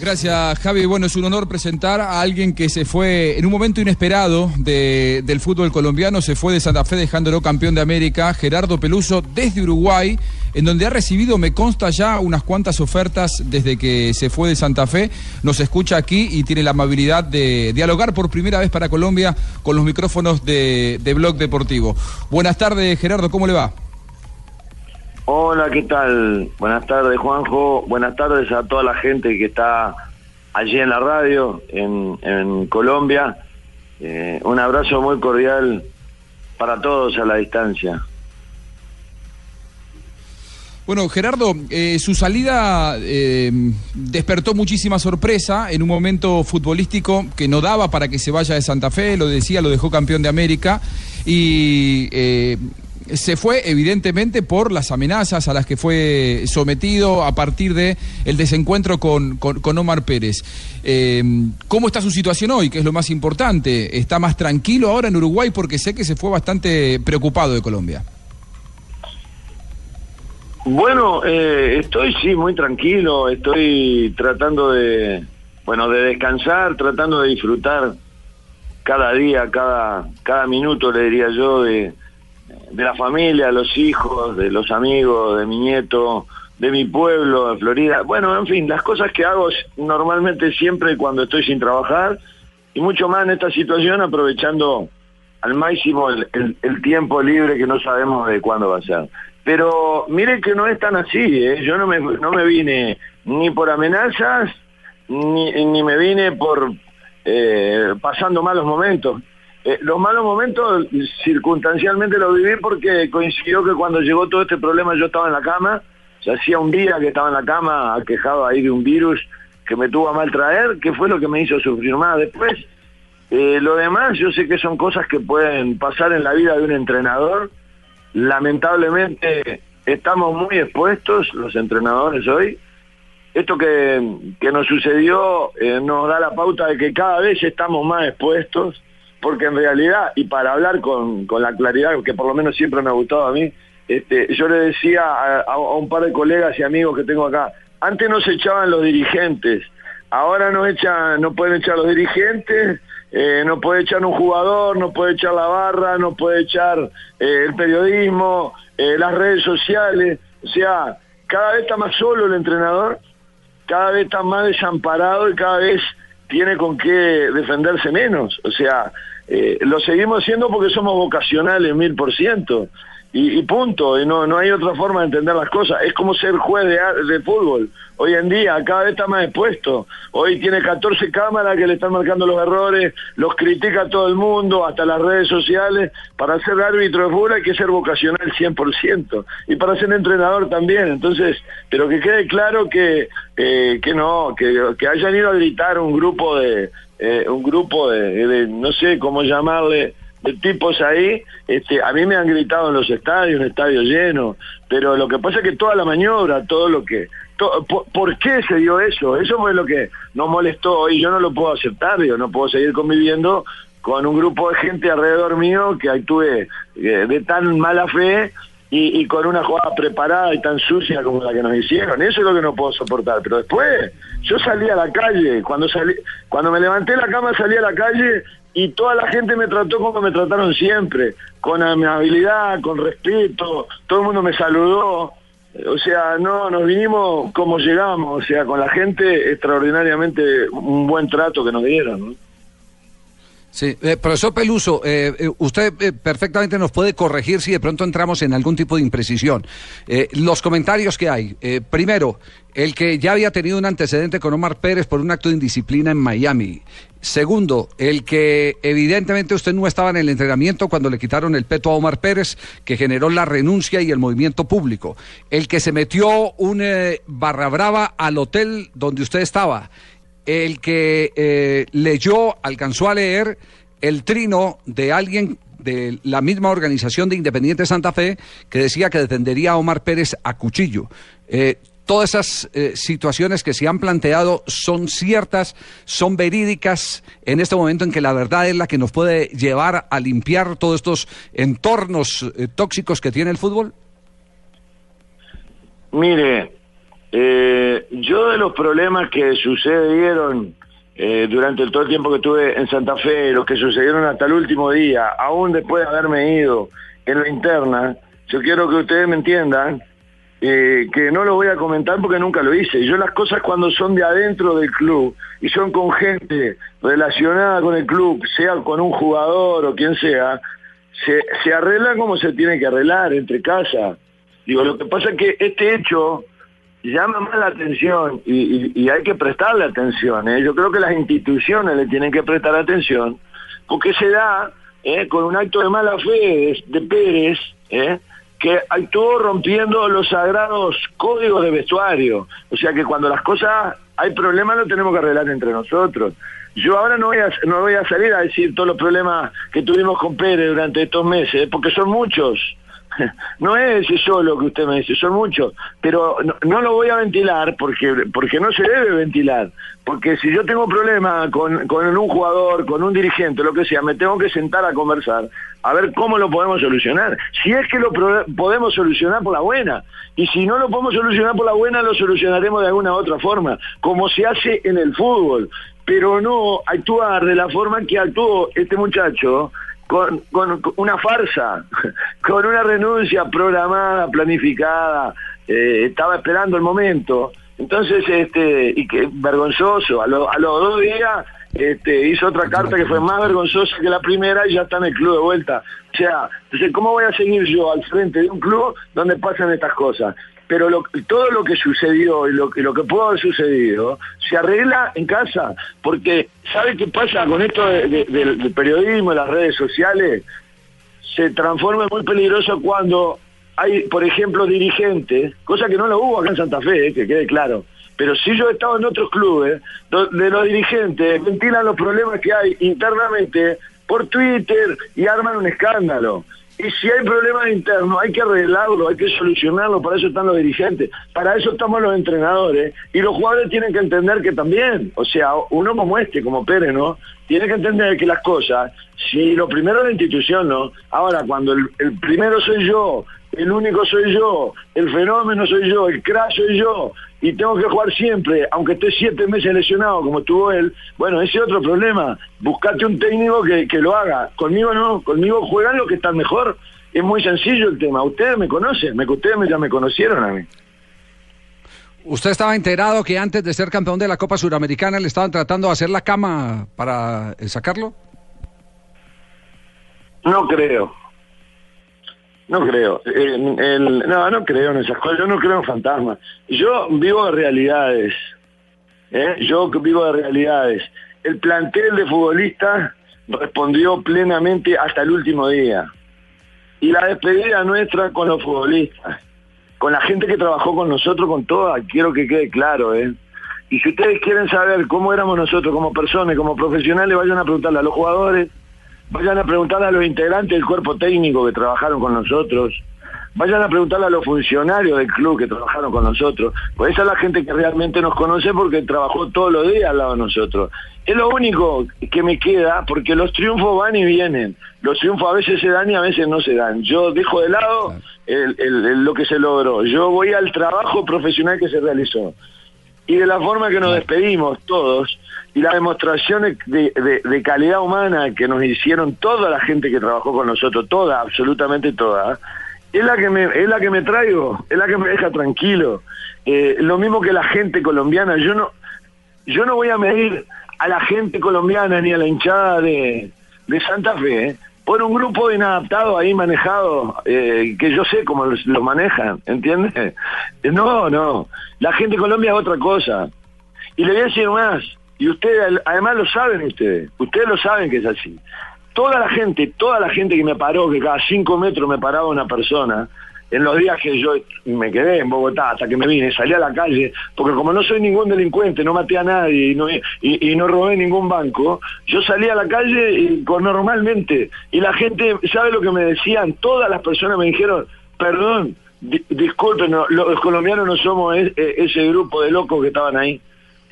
Gracias, Javi. Bueno, es un honor presentar a alguien que se fue en un momento inesperado de- del fútbol colombiano, se fue de Santa Fe dejándolo campeón de América, Gerardo Peluso, desde Uruguay, en donde ha recibido, me consta ya, unas cuantas ofertas desde que se fue de Santa Fe. Nos escucha aquí y tiene la amabilidad de dialogar por primera vez para Colombia con los micrófonos de, de Blog Deportivo. Buenas tardes, Gerardo, ¿cómo le va? Hola, ¿qué tal? Buenas tardes, Juanjo. Buenas tardes a toda la gente que está allí en la radio, en, Colombia. Eh, un abrazo muy cordial para todos a la distancia. Bueno, Gerardo, eh, su salida eh, despertó muchísima sorpresa en un momento futbolístico que no daba para que se vaya de Santa Fe, lo decía, lo dejó campeón de América y eh, se fue evidentemente por las amenazas a las que fue sometido a partir de el desencuentro con, con- con Omar Pérez. Eh, ¿Cómo está su situación hoy? Que es lo más importante. ¿Está más tranquilo ahora en Uruguay? Porque sé que se fue bastante preocupado de Colombia. Bueno, eh, estoy sí muy tranquilo, estoy tratando de, bueno, de descansar, tratando de disfrutar cada día, cada, cada minuto, le diría yo, de, de la familia, los hijos, de los amigos, de mi nieto, de mi pueblo, de Florida. Bueno, en fin, las cosas que hago normalmente siempre cuando estoy sin trabajar y mucho más en esta situación aprovechando al máximo el- el tiempo libre que no sabemos de cuándo va a ser. Pero mire que no es tan así, ¿eh? yo no me, no me vine ni por amenazas, ni, ni me vine por eh, pasando malos momentos. Eh, los malos momentos circunstancialmente los viví porque coincidió que cuando llegó todo este problema yo estaba en la cama, se hacía un día que estaba en la cama aquejado ahí de un virus que me tuvo a mal traer, que fue lo que me hizo sufrir más. Después, eh, lo demás yo sé que son cosas que pueden pasar en la vida de un entrenador. Lamentablemente estamos muy expuestos los entrenadores hoy. Esto que, que nos sucedió eh, nos da la pauta de que cada vez estamos más expuestos, porque en realidad, y para hablar con, con la claridad que por lo menos siempre me ha gustado a mí, este, yo le decía a, un par de colegas y amigos que tengo acá, antes nos echaban los dirigentes, ahora nos echan, no pueden echar los dirigentes, eh, no puede echar un jugador, no puede echar la barra, no puede echar eh, el periodismo, eh, las redes sociales, o sea, cada vez está más solo el entrenador, cada vez está más desamparado y cada vez tiene con qué defenderse menos. O sea, lo seguimos haciendo porque somos vocacionales mil por ciento. Y, y punto, y no, no hay otra forma de entender las cosas. Es como ser juez de, de fútbol. Hoy en día cada vez está más expuesto. Hoy tiene 14 cámaras que le están marcando los errores, los critica todo el mundo, hasta las redes sociales. Para ser árbitro de fútbol hay que ser vocacional 100%. Y para ser entrenador también. Entonces, pero que quede claro que, eh, que no, que, que hayan ido a gritar un grupo de, eh, un grupo de, no sé cómo llamarle, de tipos ahí, este, a mí me han gritado en los estadios, un estadio lleno, pero lo que pasa es que toda la maniobra, todo lo que por qué se dio eso? Eso fue lo que nos molestó y yo no lo puedo aceptar, yo no puedo seguir conviviendo con un grupo de gente alrededor mío que actúe eh, de tan mala fe y, y con una jugada preparada y tan sucia como la que nos hicieron. Eso es lo que no puedo soportar. Pero después, yo salí a la calle, cuando salí, cuando me levanté la cama salí a la calle y toda la gente me trató como me trataron siempre, con amabilidad, con respeto, todo el mundo me saludó. O sea, no, nos vinimos como llegamos, o sea, con la gente extraordinariamente un buen trato que nos dieron. Sí, eh, profesor Peluso, eh, eh, usted eh, perfectamente nos puede corregir si de pronto entramos en algún tipo de imprecisión. Los comentarios que hay. Primero, el que ya había tenido un antecedente con Omar Pérez por un acto de indisciplina en Miami. Segundo, el que evidentemente usted no estaba en el entrenamiento cuando le quitaron el peto a Omar Pérez, que generó la renuncia y el movimiento público. El que se metió un barra brava al hotel donde usted estaba el que eh, leyó, alcanzó a leer el trino de alguien de la misma organización de Independiente Santa Fe que decía que defendería a Omar Pérez a cuchillo. Eh, todas esas eh, situaciones que se han planteado son ciertas, son verídicas en este momento en que la verdad es la que nos puede llevar a limpiar todos estos entornos tóxicos que tiene el fútbol. Mire, eh, yo de los problemas que sucedieron eh, durante todo el tiempo que estuve en Santa Fe, los que sucedieron hasta el último día, aún después de haberme ido en la interna, yo quiero que ustedes me entiendan eh, que no lo voy a comentar porque nunca lo hice. Yo las cosas cuando son de adentro del club y son con gente relacionada con el club, sea con un jugador o quien sea, se, se arreglan como se tiene que arreglar entre casa. Digo, lo que pasa es que este hecho llama más la atención y, y- hay que prestarle atención. ¿eh? Yo creo que las instituciones le tienen que prestar atención porque se da ¿eh? con un acto de mala fe de, de Pérez ¿eh? que actuó rompiendo los sagrados códigos de vestuario. O sea que cuando las cosas hay problemas lo tenemos que arreglar entre nosotros. Yo ahora no voy a, no voy a salir a decir todos los problemas que tuvimos con Pérez durante estos meses, porque son muchos. [LAUGHS] No es ese solo que usted me dice, son muchos, pero no, no lo voy a ventilar porque porque no se debe ventilar, porque si yo tengo problema con, con un jugador, con un dirigente, lo que sea, me tengo que sentar a conversar, a ver cómo lo podemos solucionar. Si es que lo pro- podemos solucionar por la buena, y si no lo podemos solucionar por la buena, lo solucionaremos de alguna otra forma, como se hace en el fútbol, pero no actuar de la forma que actuó este muchacho, con, con- una farsa, [LAUGHS] con una renuncia programada, planificada, eh, estaba esperando el momento. Entonces, este, y que vergonzoso, a, lo- a los dos días este, hizo otra carta que fue más vergonzosa que la primera y ya está en el club de vuelta. O sea, entonces, ¿cómo voy a seguir yo al frente de un club donde pasan estas cosas? Pero lo- todo lo que sucedió y lo, que- lo que pudo haber sucedido se arregla en casa, porque ¿sabe qué pasa con esto de- de- del, periodismo y las redes sociales? Se transforma en muy peligroso cuando hay, por ejemplo, dirigentes, cosa que no lo hubo acá en Santa Fe, eh, que quede claro, pero sí yo he estado en otros clubes donde los dirigentes ventilan los problemas que hay internamente por Twitter y arman un escándalo. Y si hay problemas internos, hay que arreglarlo, hay que solucionarlo, para eso están los dirigentes, para eso estamos los entrenadores, y los jugadores tienen que entender que también, o sea, uno como este, como Pérez, ¿no? Tiene que entender que las cosas, si lo primero la institución, ¿no? Ahora, cuando el, el primero soy yo, el único soy yo, el fenómeno soy yo, el crash soy yo, y tengo que jugar siempre, aunque esté siete meses lesionado como estuvo él, bueno, ese es otro problema. Buscate un técnico que, que lo haga. Conmigo no, conmigo juegan los que están mejor. Es muy sencillo el tema. Ustedes me conocen, me, ustedes ya me conocieron a mí. ¿Usted estaba enterado que antes de ser campeón de la Copa Suramericana le estaban tratando de hacer la cama para eh, sacarlo? No creo. No creo. El- el- no, no creo en esas cosas. Yo no creo en fantasmas. Yo vivo de realidades. ¿eh? Yo vivo de realidades. El plantel de futbolistas respondió plenamente hasta el último día. Y la despedida nuestra con los futbolistas, con la gente que trabajó con nosotros, con toda, quiero que quede claro, ¿eh? Y si ustedes quieren saber cómo éramos nosotros como personas, como profesionales, vayan a preguntarle a los jugadores, vayan a preguntarle a los integrantes del cuerpo técnico que trabajaron con nosotros, vayan a preguntarle a los funcionarios del club que trabajaron con nosotros, pues esa es la gente que realmente nos conoce porque trabajó todos los días al lado de nosotros. Es lo único que me queda, porque los triunfos van y vienen. Los triunfos a veces se dan y a veces no se dan. Yo dejo de lado el- el- el- lo que se logró. Yo voy al trabajo profesional que se realizó. Y de la forma que nos despedimos todos, y las demostraciones de, calidad humana que nos hicieron toda la gente que trabajó con nosotros, toda, absolutamente toda, es la que me, es la que me traigo, es la que me deja tranquilo. Eh, lo mismo que la gente colombiana, yo no, yo no voy a medir a la gente colombiana ni a la hinchada de, de Santa Fe ¿eh? por un grupo de inadaptados ahí manejado, eh, que yo sé cómo los- lo manejan, ¿entiendes? No, no, la gente de Colombia es otra cosa. Y le voy a decir más, y ustedes, además lo saben ustedes, ustedes lo saben que es así. Toda la gente, toda la gente que me paró, que cada cinco metros me paraba una persona, en los días que yo me quedé en Bogotá hasta que me vine, salí a la calle, porque como no soy ningún delincuente, no maté a nadie y no, y, no robé ningún banco, yo salí a la calle y, normalmente y la gente, ¿sabe lo que me decían? Todas las personas me dijeron, perdón, di- disculpen, los colombianos no somos e- e- ese grupo de locos que estaban ahí.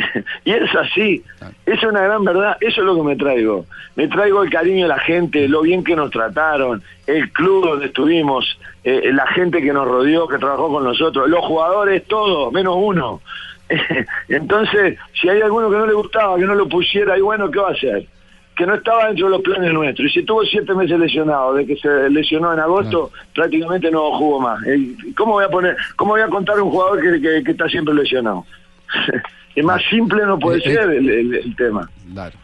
[LAUGHS] y es así, es una gran verdad, eso es lo que me traigo. Me traigo el cariño de la gente, lo bien que nos trataron, el club donde estuvimos, eh, la gente que nos rodeó, que trabajó con nosotros, los jugadores, todos, menos uno. [LAUGHS] Entonces, si hay alguno que no le gustaba, que no lo pusiera, y bueno, ¿qué va a hacer? Que no estaba dentro de los planes nuestros. Y si tuvo siete meses lesionado, de que se lesionó en agosto, prácticamente no jugó más. Eh, ¿Cómo voy a poner, cómo voy a contar a un jugador que, que- que está siempre lesionado? [LAUGHS] es más simple no puede Eh, eh, ser el, el- el tema. Claro.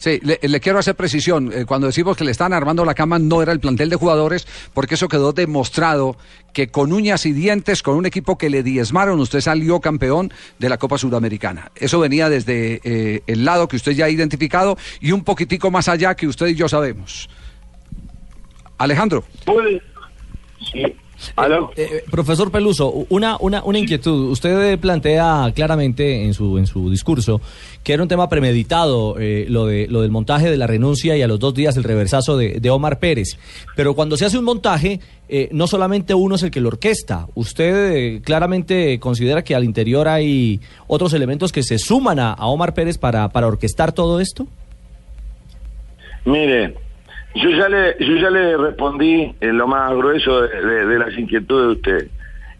Sí, le, le quiero hacer precisión. Eh, cuando decimos que le están armando la cama, no era el plantel de jugadores, porque eso quedó demostrado que con uñas y dientes, con un equipo que le diezmaron, usted salió campeón de la Copa Sudamericana. Eso venía desde eh, el lado que usted ya ha identificado y un poquitico más allá que usted y yo sabemos. Alejandro. Eh, eh, profesor Peluso, una, una, una inquietud. Usted eh, plantea claramente en su, en su discurso que era un tema premeditado eh, lo, de, lo del montaje de la renuncia y a los dos días el reversazo de, de Omar Pérez. Pero cuando se hace un montaje, eh, no solamente uno es el que lo orquesta. ¿Usted eh, claramente considera que al interior hay otros elementos que se suman a, a Omar Pérez para, para orquestar todo esto? Mire, yo ya le, yo ya le respondí en lo más grueso de, de- de las inquietudes de usted.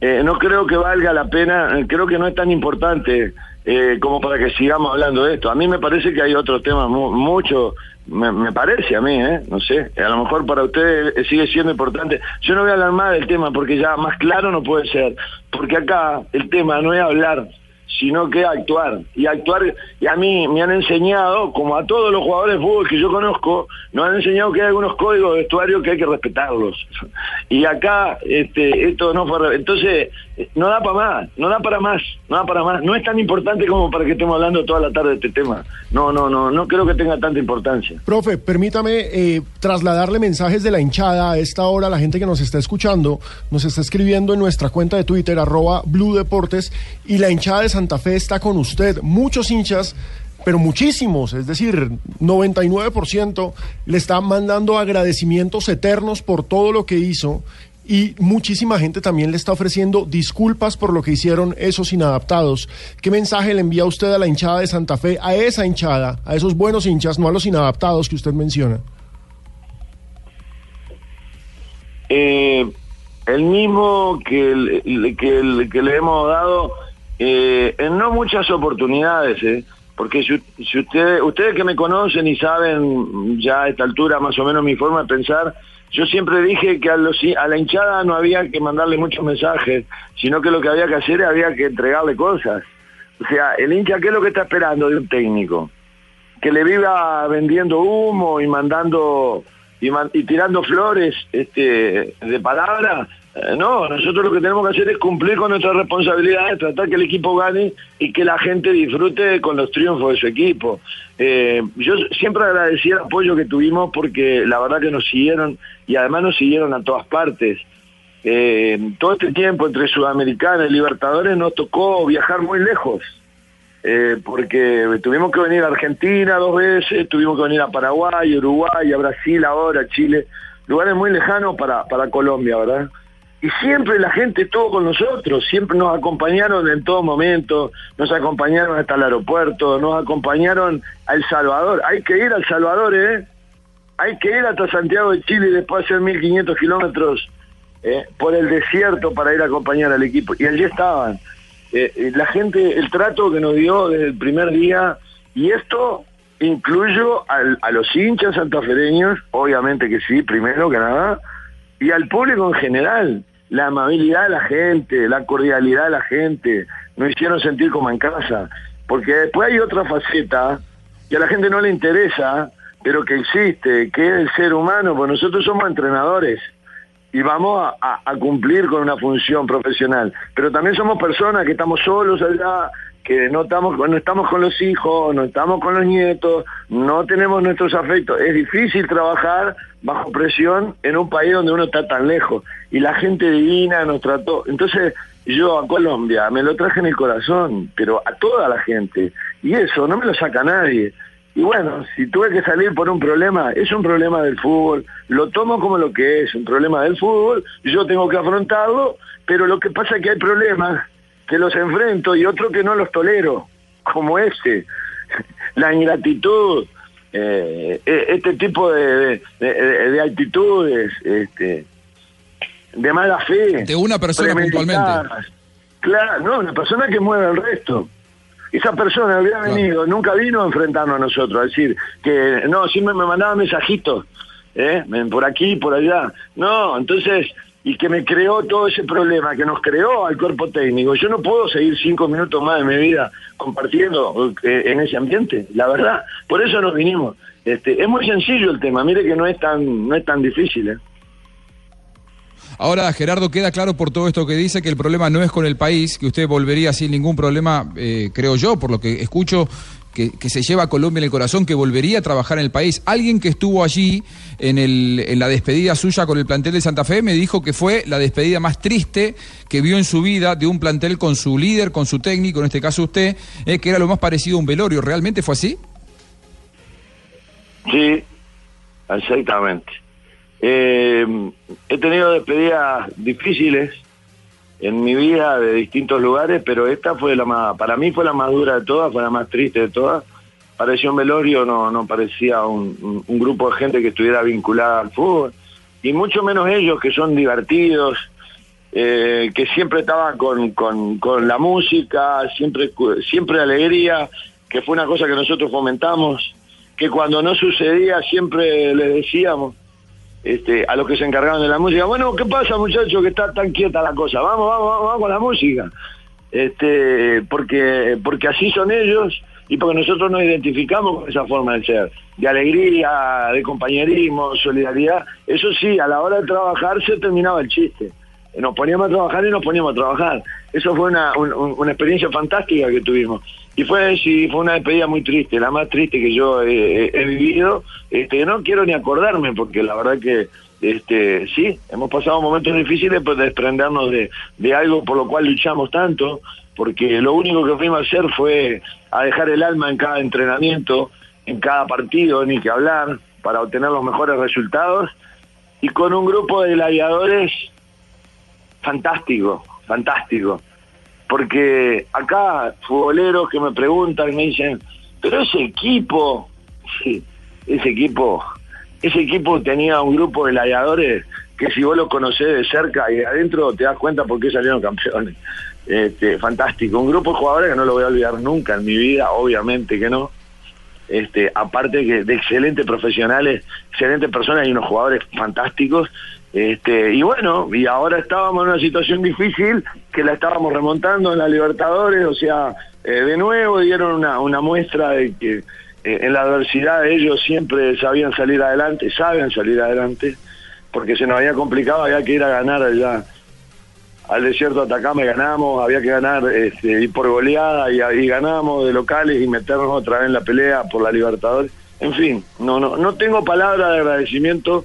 Eh, no creo que valga la pena, eh, creo que no es tan importante eh, como para que sigamos hablando de esto. A mí me parece que hay otros temas mu- mucho, me, me parece a mí, ¿eh? no sé, a lo mejor para usted eh, sigue siendo importante. Yo no voy a hablar más del tema porque ya más claro no puede ser, porque acá el tema no es hablar sino que actuar. Y actuar, y a mí me han enseñado, como a todos los jugadores de fútbol que yo conozco, nos han enseñado que hay algunos códigos de vestuario que hay que respetarlos. Y acá, este, esto no fue... Entonces, no da para más, no da para más, no da para más. No es tan importante como para que estemos hablando toda la tarde de este tema. No, no, no, no creo que tenga tanta importancia. Profe, permítame eh, trasladarle mensajes de la hinchada a esta hora la gente que nos está escuchando. Nos está escribiendo en nuestra cuenta de Twitter, arroba Blue Deportes, y la hinchada de Santa Fe está con usted. Muchos hinchas, pero muchísimos, es decir, 99% le está mandando agradecimientos eternos por todo lo que hizo. Y muchísima gente también le está ofreciendo disculpas por lo que hicieron esos inadaptados. ¿Qué mensaje le envía usted a la hinchada de Santa Fe, a esa hinchada, a esos buenos hinchas, no a los inadaptados que usted menciona? Eh, el mismo que, que le hemos dado eh, en no muchas oportunidades, eh, porque si, si ustedes, ustedes que me conocen y saben ya a esta altura más o menos mi forma de pensar, yo siempre dije que a, los, a la hinchada no había que mandarle muchos mensajes, sino que lo que había que hacer había que entregarle cosas. O sea, el hincha, ¿qué es lo que está esperando de un técnico? Que le viva vendiendo humo y mandando y, y tirando flores este, de palabra. Eh, no, nosotros lo que tenemos que hacer es cumplir con nuestra responsabilidad, tratar que el equipo gane y que la gente disfrute con los triunfos de su equipo. Eh, yo siempre agradecí el apoyo que tuvimos porque la verdad que nos siguieron y además nos siguieron a todas partes. Eh, todo este tiempo entre Sudamericana y Libertadores nos tocó viajar muy lejos. Eh, porque tuvimos que venir a Argentina dos veces, tuvimos que venir a Paraguay, Uruguay, a Brasil ahora, Chile, lugares muy lejanos para, para Colombia, ¿verdad? Y siempre la gente estuvo con nosotros, siempre nos acompañaron en todo momento, nos acompañaron hasta el aeropuerto, nos acompañaron a El Salvador. Hay que ir al Salvador, ¿eh? Hay que ir hasta Santiago de Chile y después hacer 1500 kilómetros eh, por el desierto para ir a acompañar al equipo. Y allí estaban. Eh, la gente, el trato que nos dio desde el primer día, y esto incluyo a los hinchas santafereños, obviamente que sí, primero que nada, y al público en general. La amabilidad de la gente, la cordialidad de la gente, nos hicieron sentir como en casa. Porque después hay otra faceta que a la gente no le interesa, pero que existe, que es el ser humano, pues nosotros somos entrenadores y vamos a, cumplir con una función profesional. Pero también somos personas que estamos solos allá, que no estamos, no estamos con los hijos, no estamos con los nietos, no tenemos nuestros afectos. Es difícil trabajar bajo presión en un país donde uno está tan lejos. Y la gente divina nos trató. Entonces yo a Colombia me lo traje en el corazón, pero a toda la gente. Y eso no me lo saca nadie. Y bueno, si tuve que salir por un problema, es un problema del fútbol, lo tomo como lo que es, un problema del fútbol, yo tengo que afrontarlo, pero lo que pasa es que hay problemas que los enfrento y otros que no los tolero, como este, [LAUGHS] la ingratitud, eh, e- este tipo de- de- de actitudes, este, de mala fe. De una persona premeditadas. Claro, no, una persona que mueve al resto. Esa persona había venido, nunca vino a enfrentarnos a nosotros, a decir que no, siempre me mandaba mensajitos, ¿eh? Por aquí, por allá. No, entonces, y que me creó todo ese problema, que nos creó al cuerpo técnico. Yo no puedo seguir cinco minutos más de mi vida compartiendo eh, en ese ambiente, la verdad. Por eso nos vinimos. Este, es muy sencillo el tema, mire que no es tan, no es tan difícil, ¿eh? Ahora, Gerardo, queda claro por todo esto que dice que el problema no es con el país, que usted volvería sin ningún problema, eh, creo yo, por lo que escucho, que, se lleva a Colombia en el corazón, que volvería a trabajar en el país. Alguien que estuvo allí en, el, en la despedida suya con el plantel de Santa Fe me dijo que fue la despedida más triste que vio en su vida de un plantel con su líder, con su técnico, en este caso usted, eh, que era lo más parecido a un velorio. ¿Realmente fue así? Sí, exactamente. Eh, he tenido despedidas difíciles en mi vida de distintos lugares, pero esta fue la más, para mí fue la más dura de todas, fue la más triste de todas. Parecía un velorio, no, no parecía un, grupo de gente que estuviera vinculada al fútbol, y mucho menos ellos que son divertidos, eh, que siempre estaban con, con, la música, siempre, siempre alegría, que fue una cosa que nosotros fomentamos, que cuando no sucedía siempre les decíamos este, a los que se encargaban de la música, bueno, ¿qué pasa muchachos que está tan quieta la cosa? Vamos, vamos, vamos, vamos con la música. Este, porque, porque así son ellos y porque nosotros nos identificamos con esa forma de ser, de alegría, de compañerismo, solidaridad. Eso sí, a la hora de trabajar se terminaba el chiste. Nos poníamos a trabajar y nos poníamos a trabajar. Eso fue una, un- un- una experiencia fantástica que tuvimos. Y fue, sí, fue una despedida muy triste, la más triste que yo he, he- he vivido. Este, no quiero ni acordarme, porque la verdad que este, sí, hemos pasado momentos difíciles pues, de desprendernos de, de algo por lo cual luchamos tanto, porque lo único que fuimos a hacer fue a dejar el alma en cada entrenamiento, en cada partido, ni que hablar, para obtener los mejores resultados, y con un grupo de gladiadores fantástico, fantástico. Porque acá futboleros que me preguntan, me dicen, pero ese equipo, sí, ese equipo, ese equipo tenía un grupo de gladiadores que si vos lo conocés de cerca y de adentro te das cuenta por qué salieron campeones. Este, fantástico, un grupo de jugadores que no lo voy a olvidar nunca en mi vida, obviamente que no. Este, aparte que de excelentes profesionales, excelentes personas y unos jugadores fantásticos. Este, y bueno, y ahora estábamos en una situación difícil que la estábamos remontando en la Libertadores, o sea, eh, de nuevo dieron una, una muestra de que eh, en la adversidad ellos siempre sabían salir adelante, saben salir adelante, porque se nos había complicado, había que ir a ganar allá al desierto de Atacama y ganamos, había que ganar este, ir por goleada y, y ganamos de locales y meternos otra vez en la pelea por la Libertadores. En fin, no, no, no tengo palabra de agradecimiento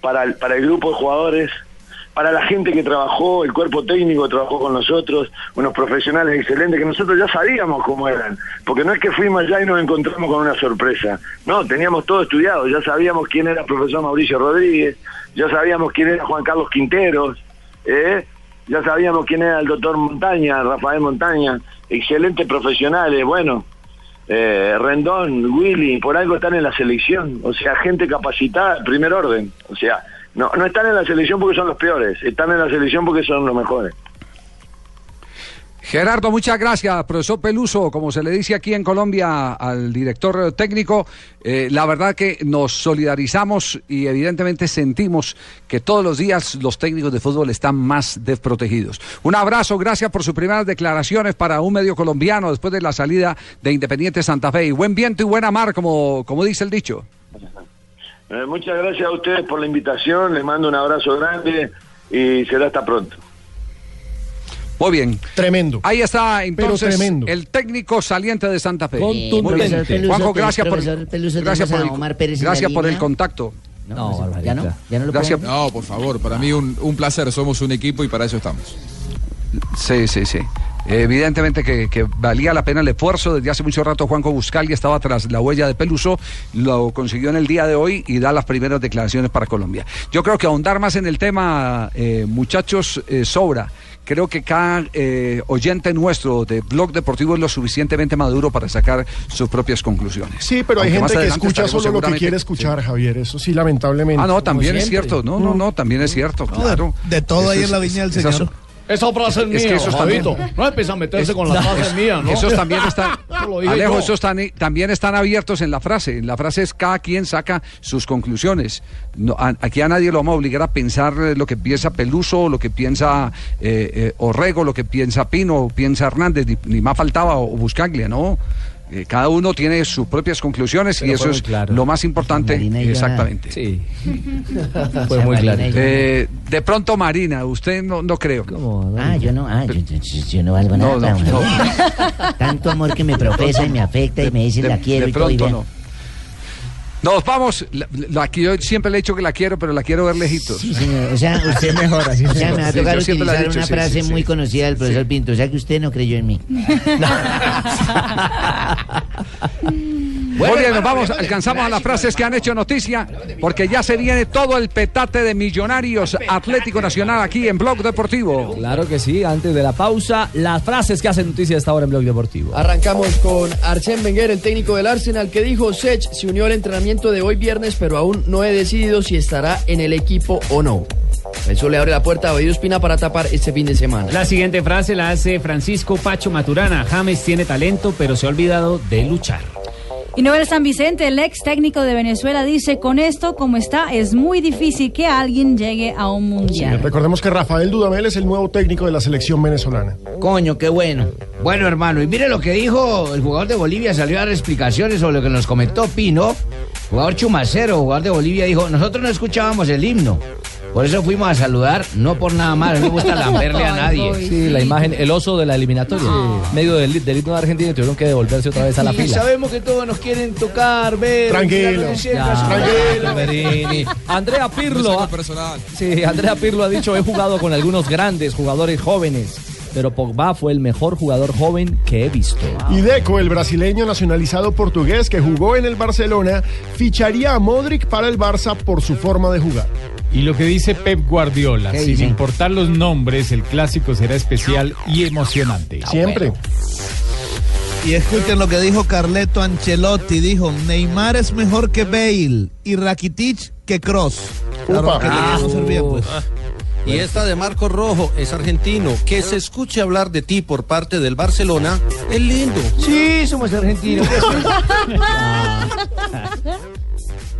para el, para el grupo de jugadores, para la gente que trabajó, el cuerpo técnico que trabajó con nosotros, unos profesionales excelentes que nosotros ya sabíamos cómo eran, porque no es que fuimos allá y nos encontramos con una sorpresa, no, teníamos todo estudiado, ya sabíamos quién era el profesor Mauricio Rodríguez, ya sabíamos quién era Juan Carlos Quinteros, ¿eh? Ya sabíamos quién era el doctor Montaña, Rafael Montaña, excelentes profesionales, bueno, eh, Rendón, Willy, por algo están en la selección, o sea, gente capacitada, primer orden, o sea, no, no están en la selección porque son los peores, están en la selección porque son los mejores. Gerardo, muchas gracias, profesor Peluso, como se le dice aquí en Colombia al director técnico, eh, la verdad que nos solidarizamos y evidentemente sentimos que todos los días los técnicos de fútbol están más desprotegidos. Un abrazo, gracias por sus primeras declaraciones para un medio colombiano después de la salida de Independiente Santa Fe. Buen viento y buena mar, como, como dice el dicho. Eh, muchas gracias a ustedes por la invitación, les mando un abrazo grande y será hasta pronto. Muy bien. Tremendo. Ahí está entonces tremendo. el técnico saliente de Santa Fe. Contundente. Juanjo, gracias por, gracias por, el, gracias por el contacto. No, ¿Ya no? ¿Ya no lo Gracias. No, por favor, para mí un, un placer, somos un equipo y para eso estamos. Sí, sí, sí. Evidentemente que, que valía la pena el esfuerzo. Desde hace mucho rato Juanjo Buscali estaba tras la huella de Peluso, lo consiguió en el día de hoy y da las primeras declaraciones para Colombia. Yo creo que ahondar más en el tema, eh, muchachos, eh, sobra. Creo que cada eh, oyente nuestro de Blog Deportivo es lo suficientemente maduro para sacar sus propias conclusiones. Sí, pero hay Aunque gente que escucha solo lo que quiere escuchar, Javier. Eso sí, lamentablemente. Ah, no, también es cierto. No, no, no, también es cierto, claro. De todo ahí en la viña del esas Señor. Esa frase es Es que mía, esos Javito. también- No empieza a meterse Es- con las frases mías, ¿no? Esos también están, Alejo, esos están- también están abiertos en la frase. En la frase es cada quien saca sus conclusiones. No, a- aquí a nadie lo vamos a obligar a pensar eh, lo que piensa Peluso, lo que piensa eh, eh, Orrego, lo que piensa Pino, o piensa Hernández, ni, ni más faltaba, o Buscaglia, ¿no? Eh, cada uno tiene sus propias conclusiones y eso es claro. lo más importante. Marina y yo Exactamente. Sí. [LAUGHS] Fue muy claro. Eh, de pronto Marina, usted no, no creo. Ah, yo no, ah, yo, yo- yo- yo no valgo No, nada. no, Javier. Tanto amor que me profesa y me afecta y me dice la quiero de y todo. y pronto. Nos vamos. La, la yo siempre le he dicho que la quiero, pero la quiero ver lejitos. Sí, señor. O sea, usted mejor así. [LAUGHS] O sea, me va a tocar utilizar dicho, una sí, frase sí, muy conocida del profesor Pinto. O sea, que usted no creyó en mí. [LAUGHS] [LAUGHS] Muy bien, nos vamos, alcanzamos a las frases que han hecho noticia, porque ya se viene todo el petate de Millonarios Atlético Nacional aquí en Blog Deportivo. Claro que sí, antes de la pausa, las frases que hacen noticia a esta hora en Blog Deportivo. Arrancamos con Arsène Wenger, el técnico del Arsenal, que dijo, Sech se unió al entrenamiento de hoy viernes, pero aún no he decidido si estará en el equipo o no. Eso le abre la puerta a Oído Espina para tapar este fin de semana. La siguiente frase la hace Francisco Pacho Maturana. James tiene talento, pero se ha olvidado de luchar. Y Noel San Vicente, el ex técnico de Venezuela, dice, con esto como está, es muy difícil que alguien llegue a un Sí, mundial. recordemos que Rafael Dudamel es el nuevo técnico de la selección venezolana. Coño, qué bueno. Bueno, hermano, y mire lo que dijo el jugador de Bolivia, salió a dar explicaciones sobre lo que nos comentó Pino. Jugador Chumacero, jugador de Bolivia, dijo, nosotros no escuchábamos el himno. Por eso fuimos a saludar, no por nada más, no me gusta lamberle a [LAUGHS] nadie. Sí, la imagen, el oso de la eliminatoria. Medio del, del himno de Argentina y tuvieron que devolverse otra vez a la Y fila. sabemos que todos nos quieren tocar, ver, Tranquilo. Ya, tranquilo. Berini. Andrea Pirlo. ha- Sí, Andrea Pirlo ha dicho, he jugado con algunos grandes jugadores jóvenes, pero Pogba fue el mejor jugador joven que he visto. Y Deco, el brasileño nacionalizado portugués que jugó en el Barcelona, ficharía a Modric para el Barça por su forma de jugar. Y lo que dice Pep Guardiola, ¿Qué sin dice? importar los nombres, el clásico será especial y emocionante. Siempre. Y escuchen lo que dijo Carleto Ancelotti. Dijo, Neymar es mejor que Bale y Rakitic que Cross. Claro Upa. que ser bien, pues. Y esta de Marco Rojo es argentino. Que se escuche hablar de ti por parte del Barcelona es lindo. Sí, somos argentinos. [LAUGHS]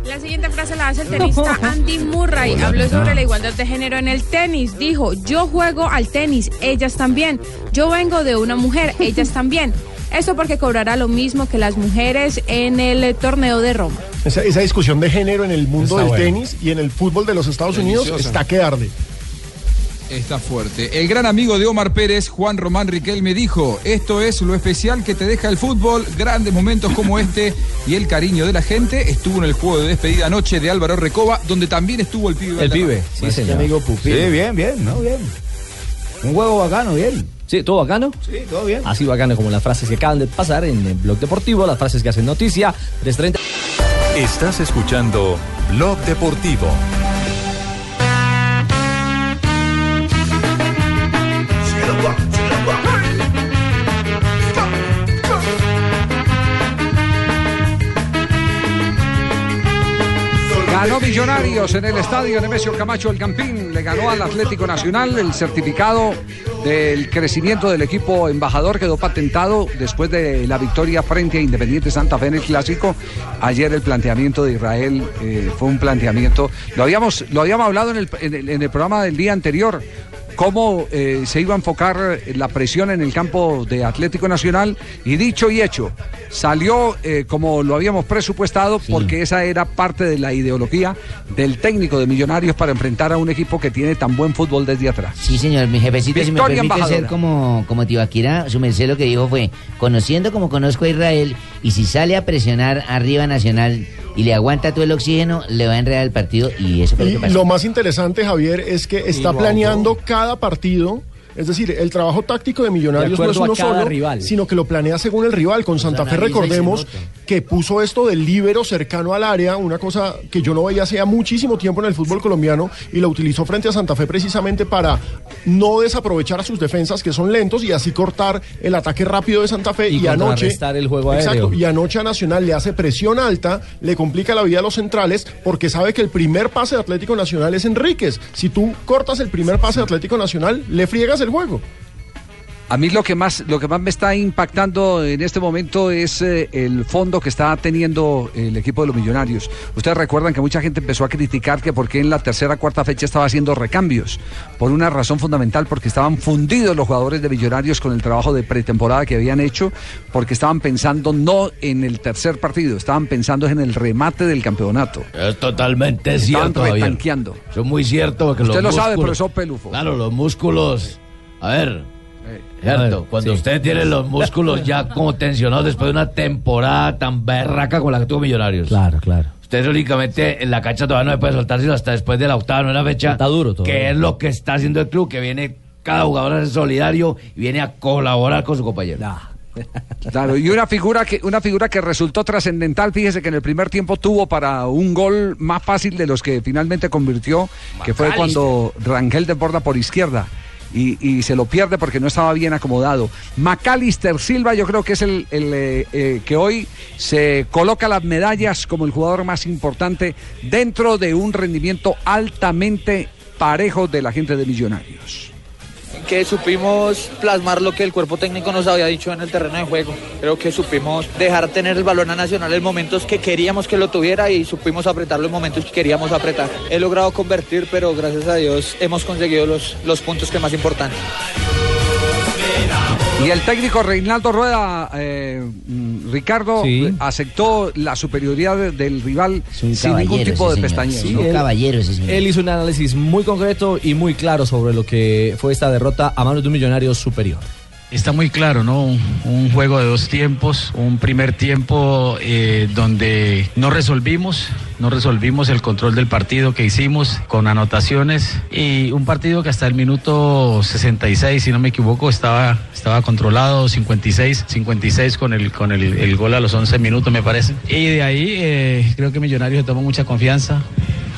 La siguiente frase la hace el tenista Andy Murray. Habló sobre la igualdad de género en el tenis. Dijo, yo juego al tenis, ellas también. Yo vengo de una mujer, ellas [LAUGHS] también. Esto porque cobrará lo mismo que las mujeres en el torneo de Roma. Esa, esa discusión de género en el mundo Está del bueno. tenis y en el fútbol de los Estados Unidos está que arde. Está fuerte. El gran amigo de Omar Pérez, Juan Román Riquelme, dijo, esto es lo especial que te deja el fútbol, grandes momentos como este y el cariño de la gente. Estuvo en el juego de despedida anoche de Álvaro Recoba, donde también estuvo el pibe. El Valderrama. pibe, sí, Pues, señor. amigo Pupil. Sí, bien, bien, ¿no? Bien. Un juego bacano, bien. Sí, ¿todo bacano? Sí, todo bien. Así bacano como las frases que acaban de pasar en el Blog Deportivo, las frases que hacen noticia. 3.30. Estás escuchando Blog Deportivo. Ganó Millonarios en el estadio Nemesio Camacho El Campín. Le ganó al Atlético Nacional. El certificado del crecimiento del equipo embajador quedó patentado después de la victoria frente a Independiente Santa Fe en el clásico. Ayer el planteamiento de Israel eh, fue un planteamiento. Lo habíamos, lo habíamos hablado en el, en el- en el programa del día anterior cómo eh, se iba a enfocar la presión en el campo de Atlético Nacional. Y dicho y hecho, salió eh, como lo habíamos presupuestado porque esa era parte de la ideología del técnico de Millonarios para enfrentar a un equipo que tiene tan buen fútbol desde atrás. Sí, señor, mi jefecito, si me Victoria permite ser como, como Tibaquira, su merced lo que dijo fue, conociendo como conozco a Israel, y si sale a presionar arriba Nacional y le aguanta todo el oxígeno, le va a enredar el partido, y eso fue lo Y que pasó. lo más interesante, Javier, es que está planeando cada partido. Es decir, el trabajo táctico de Millonarios De no es uno solo, rival. sino que lo planea según el rival. Con Santa Fe recordemos que puso esto del líbero cercano al área, una cosa que yo no veía hacía muchísimo tiempo en el fútbol colombiano, y lo utilizó frente a Santa Fe precisamente para no desaprovechar a sus defensas, que son lentos, y así cortar el ataque rápido de Santa Fe. Y Y, anoche... el juego aéreo. Exacto, y anoche a Nacional le hace presión alta, le complica la vida a los centrales, porque sabe que el primer pase de Atlético Nacional es Enríquez. Si tú cortas el primer pase de Atlético Nacional, le friegas el juego. A mí lo que más lo que más me está impactando en este momento es eh, el fondo que está teniendo el equipo de los Millonarios. Ustedes recuerdan que mucha gente empezó a criticar que por qué en la tercera cuarta fecha estaba haciendo recambios por una razón fundamental porque estaban fundidos los jugadores de Millonarios con el trabajo de pretemporada que habían hecho porque estaban pensando no en el tercer partido, estaban pensando en el remate del campeonato. Es totalmente Estaban cierto, Javier. retanqueando. Eso es muy cierto. Porque Usted los lo sabe, músculos- profesor Pelufo. Claro, los músculos. A ver. Cierto, a ver, cuando sí. usted tiene los [LAUGHS] músculos ya como tensionados después de una temporada tan berraca como la que tuvo Millonarios. Claro, claro. Usted únicamente en la cancha todavía no puede soltar sino hasta después de la octava, novena fecha. Está duro todavía. Que es lo que está haciendo el club, que viene cada jugador a ser solidario y viene a colaborar con su compañero. Claro, y una figura que una figura que resultó trascendental, fíjese que en el primer tiempo tuvo para un gol más fácil de los que finalmente convirtió, que fue cuando Rangel desborda por izquierda. Y, se lo pierde porque no estaba bien acomodado. Macalister Silva yo creo que es el, el, eh, eh, que hoy se coloca las medallas como el jugador más importante dentro de un rendimiento altamente parejo de la gente de Millonarios. Que supimos plasmar lo que el cuerpo técnico nos había dicho en el terreno de juego. Creo que supimos dejar tener el balón a Nacional en momentos que queríamos que lo tuviera y supimos apretarlo en momentos que queríamos apretar. He logrado convertir, pero gracias a Dios hemos conseguido los, los puntos que más importantes. Y el técnico Reinaldo Rueda, eh, mm, Ricardo, Sí. aceptó la superioridad de- del rival sin ningún tipo de pestañeo. Sí, ¿no? un caballero ese señor. Él hizo un análisis muy concreto y muy claro sobre lo que fue esta derrota a manos de un millonario superior. Está muy claro, ¿no? Un, juego de dos tiempos, un primer tiempo eh, donde no resolvimos, no resolvimos el control del partido que hicimos con anotaciones y un partido que hasta el minuto 66, si no me equivoco, estaba, estaba controlado, 56, 56 con el, con el, el gol a los 11 minutos me parece. Y de ahí eh, creo que Millonarios se tomó mucha confianza,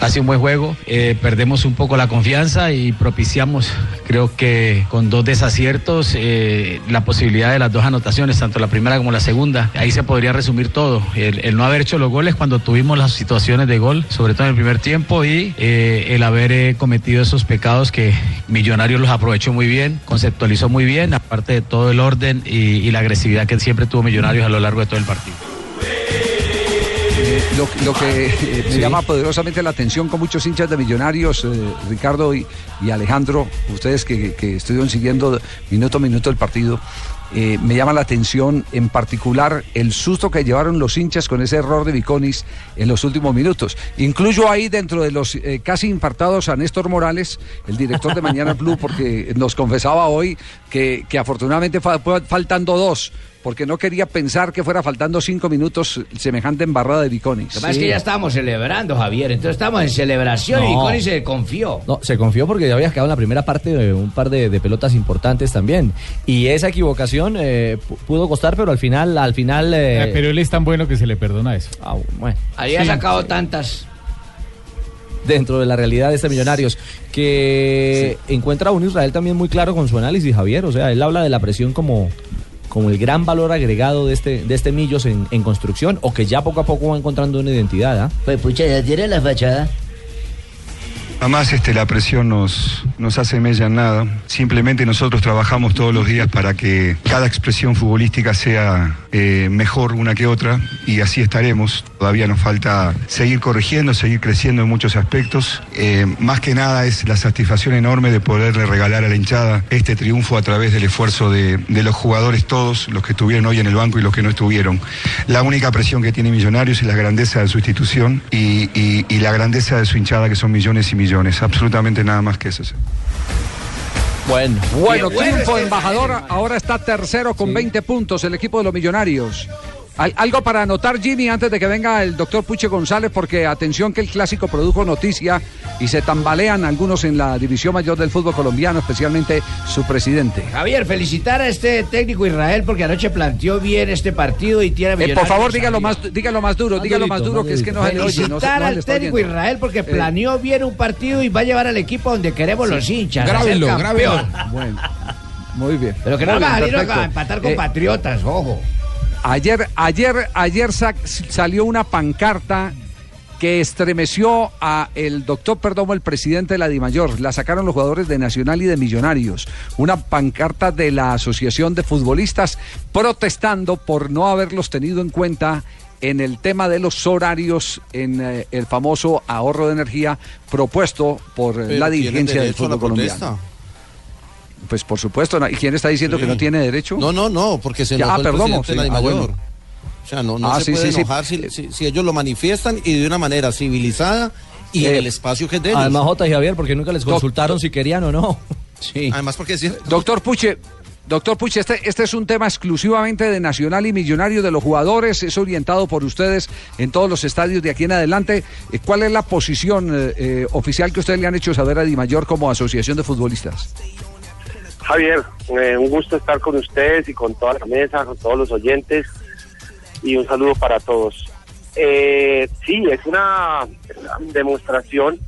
hace un buen juego, eh, perdemos un poco la confianza y propiciamos, creo que con dos desaciertos, eh, la posibilidad de las dos anotaciones, tanto la primera como la segunda. Ahí se podría resumir todo. El, no haber hecho los goles cuando tuvimos las situaciones de gol, sobre todo en el primer tiempo, y eh, el haber cometido esos pecados que Millonarios los aprovechó muy bien, conceptualizó muy bien, aparte de todo el orden y la agresividad que siempre tuvo Millonarios a lo largo de todo el partido. Lo, lo que eh, me Sí. llama poderosamente la atención con muchos hinchas de millonarios, eh, Ricardo y, y Alejandro, ustedes que, que estuvieron siguiendo minuto a minuto el partido, eh, me llama la atención en particular el susto que llevaron los hinchas con ese error de Viconis en los últimos minutos. Incluyo ahí dentro de los eh, casi infartados a Néstor Morales, el director de Mañana Blue, porque nos confesaba hoy que, que afortunadamente fa- faltando dos. Porque no quería pensar que fuera faltando cinco minutos semejante embarrada de Viconis. Lo que pasa es que ya estábamos celebrando, Javier. Entonces estamos en celebración y. Viconi se confió. No, se confió porque ya había quedado en la primera parte de un par de, de pelotas importantes también. Y esa equivocación eh, pu- pudo costar, pero al final, al final. eh, Eh, pero él es tan bueno que se le perdona eso. ah, bueno. Había Sí. sacado tantas. dentro de la realidad de este Millonarios, que encuentra a un Israel también muy claro con su análisis, Javier. O sea, él habla de la presión como, como el gran valor agregado de este, de este Millos en, en construcción o que ya poco a poco va encontrando una identidad. ¿ah? Pues pucha, ya tiene la fachada. Jamás este, la presión nos, hace mella en nada. Simplemente nosotros trabajamos todos los días para que cada expresión futbolística sea eh, mejor una que otra y así estaremos. Todavía nos falta seguir corrigiendo, seguir creciendo en muchos aspectos. Eh, más que nada es la satisfacción enorme de poderle regalar a la hinchada este triunfo a través del esfuerzo de, los jugadores todos, los que estuvieron hoy en el banco y los que no estuvieron. La única presión que tiene Millonarios es la grandeza de su institución y- y la grandeza de su hinchada que son millones y millones. Absolutamente nada más que eso. sí. Bueno, Bueno, triunfo embajador. Ahora está tercero con 20 puntos el equipo de los millonarios. Al- algo para anotar, Jimmy, antes de que venga el doctor Puche González, porque atención que el clásico produjo noticia y se tambalean algunos en la división mayor del fútbol colombiano, especialmente su presidente. Javier, felicitar a este técnico Israel porque anoche planteó bien este partido y tiene Eh, por favor, dígalo más, dígalo más duro, dígalo más duro, que es que no se le oye. Felicitar no al técnico oyendo. Israel porque Eh, planeó bien un partido y va a llevar al equipo donde queremos los hinchas. Grábenlo, grábenlo. Bueno, muy bien. Pero que no va a empatar con Eh, patriotas, ojo. Ayer, ayer, ayer sa- salió una pancarta que estremeció a el doctor Perdomo, el presidente de la DIMAYOR. La sacaron los jugadores de Nacional y de Millonarios. Una pancarta de la Asociación de Futbolistas protestando por no haberlos tenido en cuenta en el tema de los horarios en eh, el famoso ahorro de energía propuesto por eh, la dirigencia del fútbol colombiano. Pues por supuesto. ¿y quién está diciendo que no tiene derecho? No, no, no, porque se Ya, enojó ah, el perdón, presidente de la sí, ah, bueno. O sea, no, no Ah, se sí, puede sí, sí. enojar si, si- si ellos lo manifiestan y de una manera civilizada y en Eh, el espacio que es de ellos. Además, J. y Javier, porque nunca les consultaron si querían o no. [LAUGHS] Sí. Además, porque es Doctor Puche, doctor Puche, este, este es un tema exclusivamente de Nacional y Millonario de los jugadores, es orientado por ustedes en todos los estadios de aquí en adelante. Eh, ¿Cuál es la posición eh, oficial que ustedes le han hecho saber a Dimayor como asociación de futbolistas? Javier, eh, un gusto estar con ustedes y con toda la mesa, con todos los oyentes y un saludo para todos. Eh, sí, es una demostración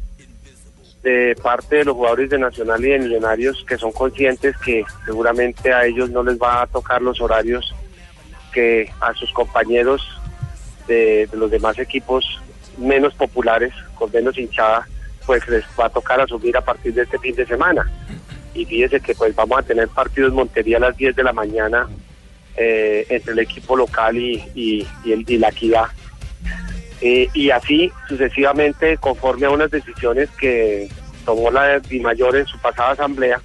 de parte de los jugadores de Nacional y de Millonarios que son conscientes que seguramente a ellos no les va a tocar los horarios que a sus compañeros de, de los demás equipos menos populares, con menos hinchada, pues les va a tocar asumir a partir de este fin de semana y fíjese que pues vamos a tener partidos Montería a las 10 de la mañana eh, entre el equipo local y, y, el, la equidad. Eh, y así sucesivamente conforme a unas decisiones que tomó la Mayor en su pasada asamblea,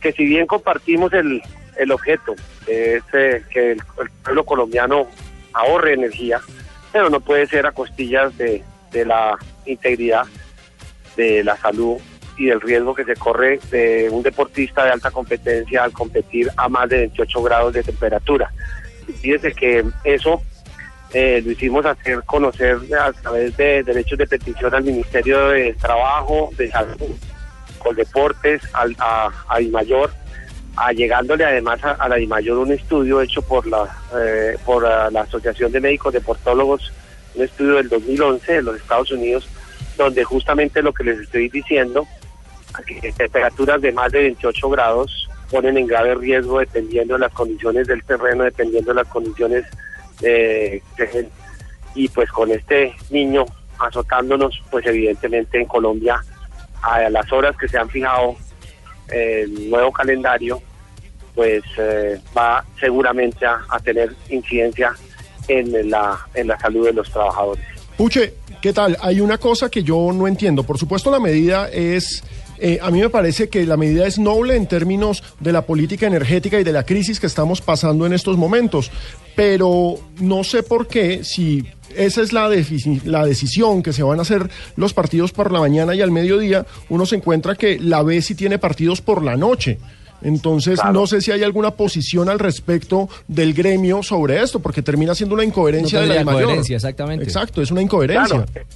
que si bien compartimos el, el objeto, que eh, que el, el pueblo colombiano ahorre energía, pero no puede ser a costillas de, de la integridad, de la salud y del riesgo que se corre de un deportista de alta competencia al competir a más de 28 grados de temperatura. Fíjese que eso eh, lo hicimos hacer conocer a través de derechos de petición al Ministerio de Trabajo, de Salud, con Deportes, al, a, a IMAYOR, allegándole además a, a la IMAYOR un estudio hecho por la eh, por la Asociación de Médicos Deportólogos, un estudio del 2011 de los Estados Unidos, donde justamente lo que les estoy diciendo, temperaturas de más de 28 grados ponen en grave riesgo dependiendo de las condiciones del terreno, dependiendo de las condiciones eh, de- y pues con este niño azotándonos, pues evidentemente en Colombia a las horas que se han fijado eh, el nuevo calendario, pues eh, va seguramente a, a tener incidencia en la, en la salud de los trabajadores. Puche, ¿qué tal? Hay una cosa que yo no entiendo. Por supuesto, la medida es. Eh, a mí me parece que la medida es noble en términos de la política energética y de la crisis que estamos pasando en estos momentos. Pero no sé por qué, si esa es la, la decisión que se van a hacer los partidos por la mañana y al mediodía, uno se encuentra que la B sí tiene partidos por la noche. Entonces, no sé si hay alguna posición al respecto del gremio sobre esto, porque termina siendo una incoherencia No de la DIMAYOR. coherencia, exactamente. Exacto, es una incoherencia. Claro,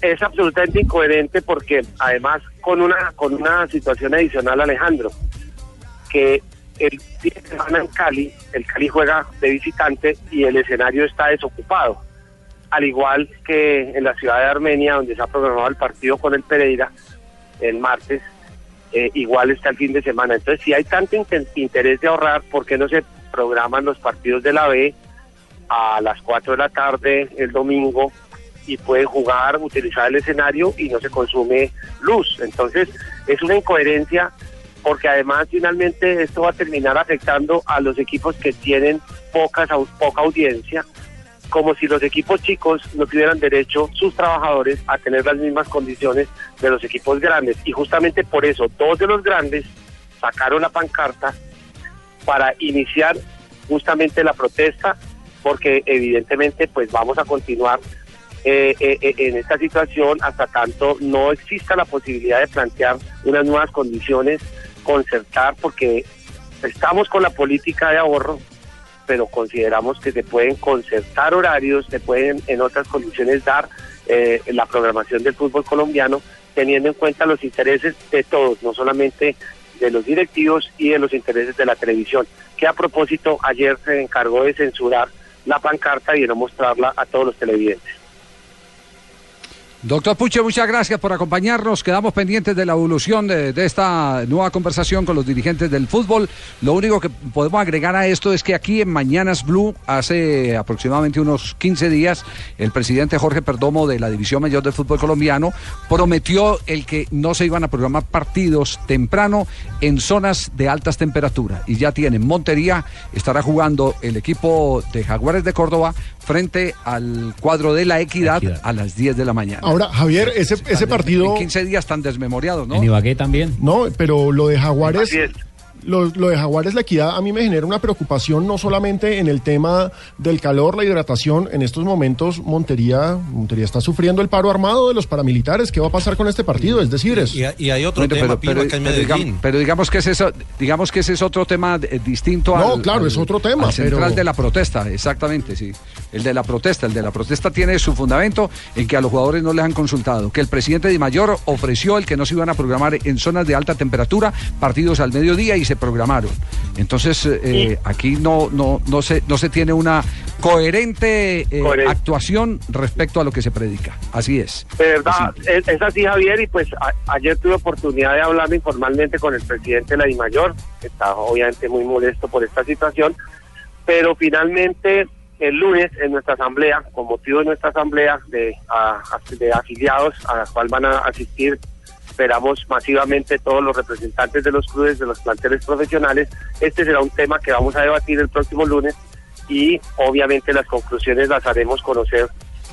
es absolutamente incoherente porque además con una con una situación adicional Alejandro que el fin de semana en Cali el Cali juega de visitante y el escenario está desocupado. Al igual que en la ciudad de Armenia donde se ha programado el partido con el Pereira el martes eh, igual está el fin de semana. Entonces si hay tanto interés de ahorrar ¿por qué no se programan los partidos de la B a las 4 de la tarde el domingo y pueden jugar, utilizar el escenario y no se consume luz. Entonces es una incoherencia porque además finalmente esto va a terminar afectando a los equipos que tienen pocas, poca audiencia, como si los equipos chicos no tuvieran derecho, sus trabajadores, a tener las mismas condiciones de los equipos grandes. Y justamente por eso, dos de los grandes sacaron la pancarta para iniciar justamente la protesta, porque evidentemente pues vamos a continuar eh, eh, eh, en esta situación hasta tanto no exista la posibilidad de plantear unas nuevas condiciones, concertar, porque estamos con la política de ahorro, pero consideramos que se pueden concertar horarios, se pueden en otras condiciones dar la programación del fútbol colombiano, teniendo en cuenta los intereses de todos, no solamente de los directivos y de los intereses de la televisión, que a propósito ayer se encargó de censurar la pancarta y de no mostrarla a todos los televidentes. Doctor Puche, muchas gracias por acompañarnos. Quedamos pendientes de la evolución de, esta nueva conversación con los dirigentes del fútbol. Lo único que podemos agregar a esto es que aquí en Mañanas Blue, hace aproximadamente unos 15 días, el presidente Jorge Perdomo de la División Mayor del Fútbol Colombiano prometió el que no se iban a programar partidos temprano en zonas de altas temperaturas. Y ya tienen Montería, estará jugando el equipo de Jaguares de Córdoba frente al cuadro de la Equidad, a las 10 de la mañana. Ahora, Javier, ese, ese partido... En 15 días están desmemoriados, ¿no? En Ibagué también. No, pero lo de Jaguares. Lo, lo de Jaguares, la equidad, a mí me genera una preocupación no solamente en el tema del calor, la hidratación. En estos momentos, Montería, Montería está sufriendo el paro armado de los paramilitares. ¿Qué va a pasar con este partido? Es decir, es. Y, hay otro Bueno, tema, pero, pero- acá en pero digamos, pero digamos que ese es, digamos que ese es otro tema eh, distinto No, al, claro, al- es otro tema, al central pero- de la protesta, exactamente, sí. El de la protesta, el de la protesta tiene su fundamento en que a los jugadores no les han consultado, que el presidente Di Mayor ofreció el que no se iban a programar en zonas de alta temperatura partidos al mediodía y se programaron. Entonces, eh, aquí no, no, no, se, no se tiene una coherente eh, Coherente. actuación respecto a lo que se predica. Así es. De verdad, es, es así Javier y pues a- ayer tuve oportunidad de hablar informalmente con el presidente de la DIMAYOR, que está obviamente muy molesto por esta situación, pero finalmente el lunes en nuestra asamblea, con motivo de nuestra asamblea de, a- de afiliados a la cual van a asistir, esperamos masivamente todos los representantes de los clubes, de los planteles profesionales, este será un tema que vamos a debatir el próximo lunes y obviamente las conclusiones las haremos conocer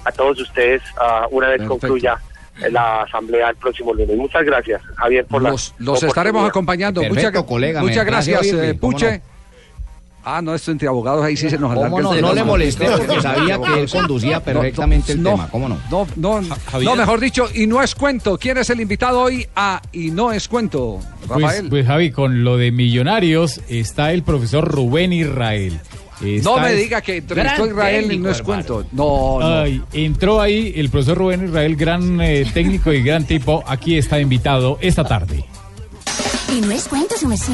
a todos ustedes ah, una vez Perfecto. concluya la asamblea el próximo lunes. Muchas gracias, Javier, por la Los, los estaremos acompañando. Perfecto, muchas colega, muchas gracias, oírle, eh, ¿cómo Puche. No? Ah, no, esto entre abogados ahí sí se nos alarga. ¿Cómo el no? No le molesté porque sabía que él conducía perfectamente el tema, ¿cómo no? No, no, no, mejor dicho, y no es cuento. ¿Quién es el invitado hoy a Y no es cuento? Pues, Rafael. pues, Javi, con lo de Millonarios está el profesor Rubén Israel. no me diga que entrevistó Israel y no es cuento. No, no. Ay, entró ahí el profesor Rubén Israel, gran eh, técnico y gran tipo. Aquí está invitado esta tarde. Y no es cuento, su mesía.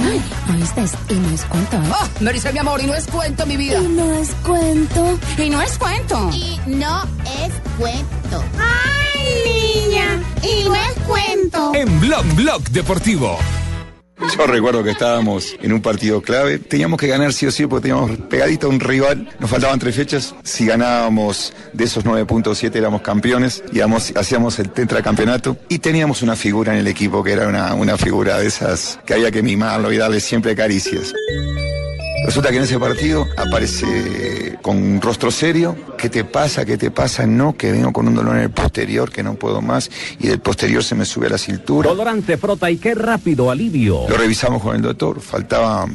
¿Oíste? Y no es cuento, ¿eh? Ah, me dice mi amor, y no es cuento, mi vida. Y no es cuento. Y no es cuento. Y no es cuento. ¡Ay, niña! Y no es cuento. En Blog Blog Deportivo. [LAUGHS] Yo recuerdo que estábamos en un partido clave. Teníamos que ganar sí o sí porque teníamos pegadito a un rival. Nos faltaban tres fechas. Si ganábamos de esos 9.7 éramos campeones. Y hacíamos el tetracampeonato. Y teníamos una figura en el equipo que era una, una figura de esas que había que mimarlo y darle siempre caricias. Resulta que en ese partido aparece con un rostro serio. ¿Qué te pasa? ¿Qué te pasa? No, que vengo con un dolor en el posterior que no puedo más. Y del posterior se me sube a la cintura. Colorante frota y qué rápido alivio. Lo revisamos con el doctor, faltaba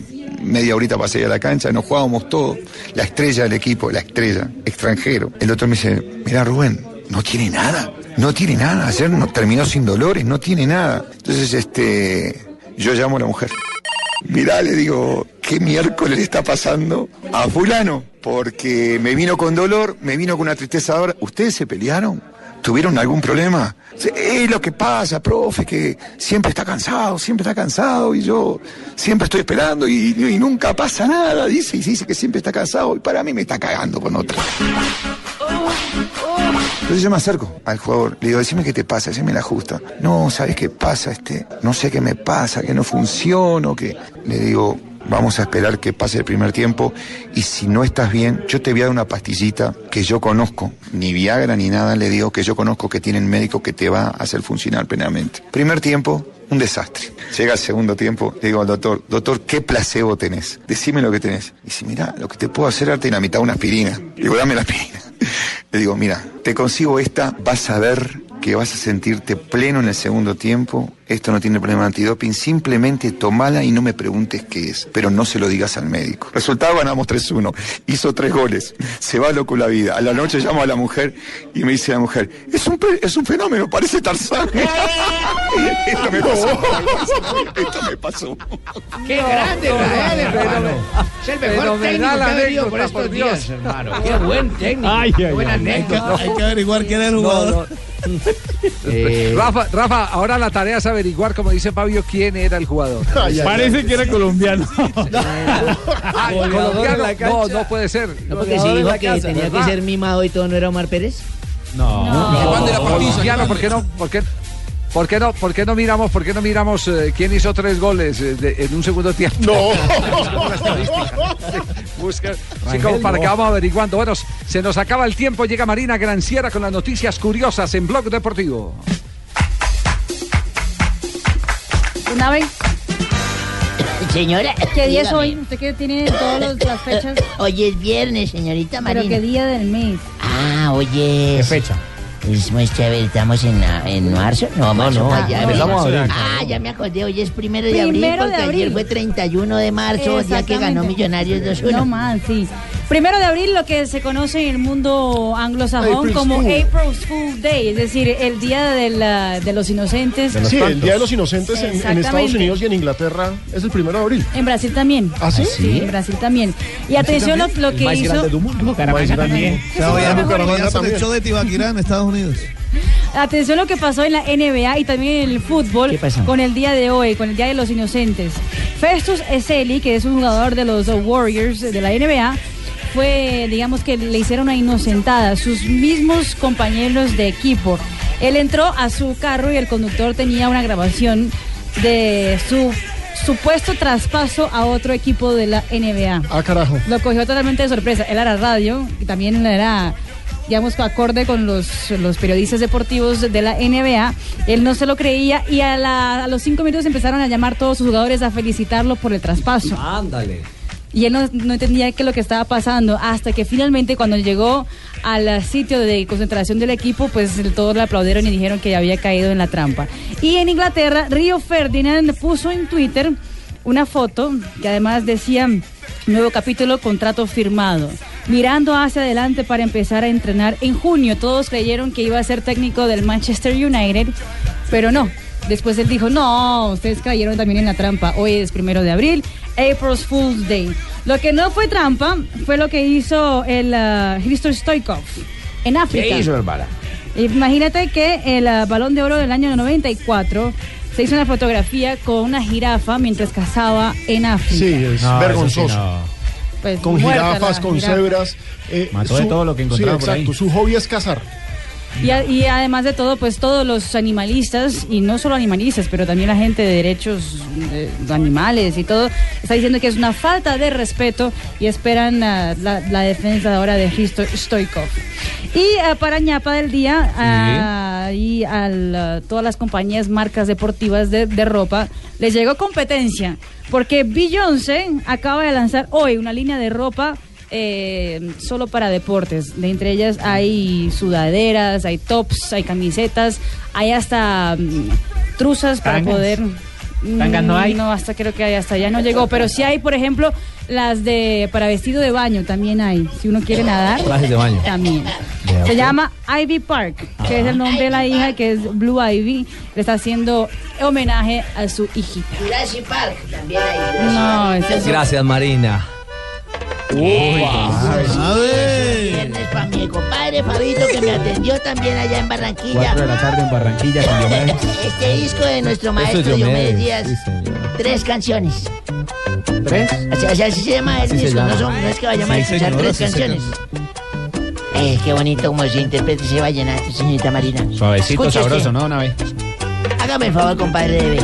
media horita para salir a la cancha, nos jugábamos todo. La estrella del equipo, la estrella, extranjero. El doctor me dice, mira Rubén, no tiene nada, no tiene nada. Ayer no, terminó sin dolores, no tiene nada. Entonces, este, yo llamo a la mujer. Mirá, le digo, ¿qué miércoles le está pasando a fulano? Porque me vino con dolor, me vino con una tristeza ahora. ¿Ustedes se pelearon? ¿Tuvieron algún problema? Es lo que pasa, profe, que siempre está cansado, siempre está cansado y yo siempre estoy esperando y, y nunca pasa nada. Dice y dice que siempre está cansado y para mí me está cagando con otra. Entonces yo me acerco al jugador, le digo, decime qué te pasa, decime la justa. No, ¿sabes qué pasa? Este, no sé qué me pasa, que no funciono, que... Le digo, vamos a esperar que pase el primer tiempo y si no estás bien, yo te voy a dar una pastillita que yo conozco, ni Viagra ni nada, le digo que yo conozco que tiene el médico que te va a hacer funcionar plenamente. Primer tiempo, un desastre. Llega el segundo tiempo, le digo al doctor, doctor, ¿qué placebo tenés? Decime lo que tenés. Y dice, mira, lo que te puedo hacer es darte la mitad una aspirina. Digo, dame la aspirina. Le digo, mira, te consigo esta, vas a ver que vas a sentirte pleno en el segundo tiempo. Esto no tiene problema de antidoping, simplemente tomala y no me preguntes qué es, pero no se lo digas al médico. Resultado ganamos 3-1, hizo tres goles, se va loco la vida. A la noche llamo a la mujer y me dice la mujer, es un, es un fenómeno, parece Tarzán. [LAUGHS] esto me pasó, [LAUGHS] esto me pasó. ¡Qué grande, Israel, hermano! Es el mejor técnico que ha venido por estos días, hermano. ¡Qué buen técnico! Ay, ¡Qué ay, buena ay. anécdota! Hay que averiguar quién es el jugador. [LAUGHS] Eh, Rafa, Rafa, ahora la tarea es averiguar, como dice Fabio, quién era el jugador. [LAUGHS] Parece que era colombiano. [LAUGHS] Ah, colombiano, no, no puede ser. No, porque si dijo que tenía que ser mimado y todo, ¿no era Omar Pérez? No, No. ¿por qué no? ¿Por qué? ¿Por qué no, por qué no miramos, por qué no miramos eh, quién hizo tres goles eh, de- en un segundo tiempo? No. [LAUGHS] Busca, sí, como para no. que vamos averiguando. Bueno, se nos acaba el tiempo. Llega Marina Granciera con las noticias curiosas en Blog Deportivo. Una vez. Señora. ¿Qué día es hoy? ¿Usted que tiene todas las fechas? [COUGHS] Hoy es viernes, señorita Pero Marina. qué día del mes. Ah, oye. ¿Qué fecha? Es muestra, a ver, ¿estamos en, la- en marzo? No, marzo no, empezamos abril. abril. Ah, ya me acordé, hoy es primero de abril, Primero de porque abril. ayer fue 31 de marzo, día que ganó. Millonarios 2-1. No más, sí. Primero de abril, lo que se conoce en el mundo anglosajón como Fool. April's Fool Day, es decir, el día de, la- de los inocentes. Sí, el Día de los Inocentes en, en Estados Exactamente. Unidos y en Inglaterra es el primero de abril. En Brasil también. ¿Ah, sí? en Brasil también. Y atención lo, lo que hizo. Ya. Bucaramanga de Tibaquirá en Estados Unidos. Atención lo que pasó en la NBA y también en el fútbol con el día de hoy, con el Día de los Inocentes. Festus Ezeli, que es un jugador de los Warriors de la NBA, fue, digamos que le hicieron una inocentada, sus mismos compañeros de equipo. Él entró a su carro y el conductor tenía una grabación de su supuesto traspaso a otro equipo de la NBA. Ah, carajo. Lo cogió totalmente de sorpresa. Él era radio y también era, digamos, acorde con los, los periodistas deportivos de la NBA. Él no se lo creía y a, la- a los cinco minutos empezaron a llamar todos sus jugadores a felicitarlo por el traspaso. Ándale. Y él no, no entendía qué es lo que estaba pasando hasta que finalmente cuando llegó al sitio de concentración del equipo, pues todos le aplaudieron y dijeron que había caído en la trampa. Y en Inglaterra, Río Ferdinand puso en Twitter una foto que además decía nuevo capítulo, contrato firmado. Mirando hacia adelante para empezar a entrenar en junio, todos creyeron que iba a ser técnico del Manchester United, pero no. Después él dijo, no, ustedes cayeron también en la trampa. Hoy es primero de abril, April's Fool's Day. Lo que no fue trampa fue lo que hizo el uh, Hristo Stoikov en África. ¿Qué hizo, hermana? Imagínate que el ah, balón de oro del año 94 se hizo una fotografía con una jirafa mientras cazaba en África. Sí, es No, vergonzoso. Pues, Con jirafas, con jirafa. cebras. eh, Mató de todo lo que encontraba sí, por ahí. exacto. Su hobby es cazar. Y, a- y además de todo, pues todos los animalistas, y no solo animalistas, pero también la gente de derechos de, de animales y todo, está diciendo que es una falta de respeto y esperan ah, la, la defensa ahora de Hristo Stoikov. Y ah, para ñapa del día, ah, y a todas las compañías, marcas deportivas de, de ropa, les llegó competencia, porque Beyoncé acaba de lanzar hoy una línea de ropa eh, solo para deportes. De entre ellas hay sudaderas, hay tops, hay camisetas, hay hasta mm, truzas para Tangas. poder. Tangas no Mm, hay. No, hasta creo que hay, hasta allá no llegó. Pero sí hay, por ejemplo, las de para vestido de baño también hay. Si uno quiere nadar. Trajes de baño. También. Se llama Ivy Park, que es el nombre de la hija, que es Blue Ivy. Le está haciendo homenaje a su hijita. Jurassic Park también hay. No, es Gracias, Marina. Viernes para compadre Fabito que me atendió también allá en Barranquilla. 4 de la tarde en Barranquilla [LAUGHS] con Diomedes. Este disco de nuestro maestro es Diomedes, Díaz. Tres canciones. ¿Tres? Así, así, se llama el así disco. No, son, no, es que vaya a escuchar tres canciones. Eh, qué bonito como se interpreta a llenar, señorita Marina. Suavecito, sabroso, ¿no? Una vez. Hágame el favor, compadre Debe.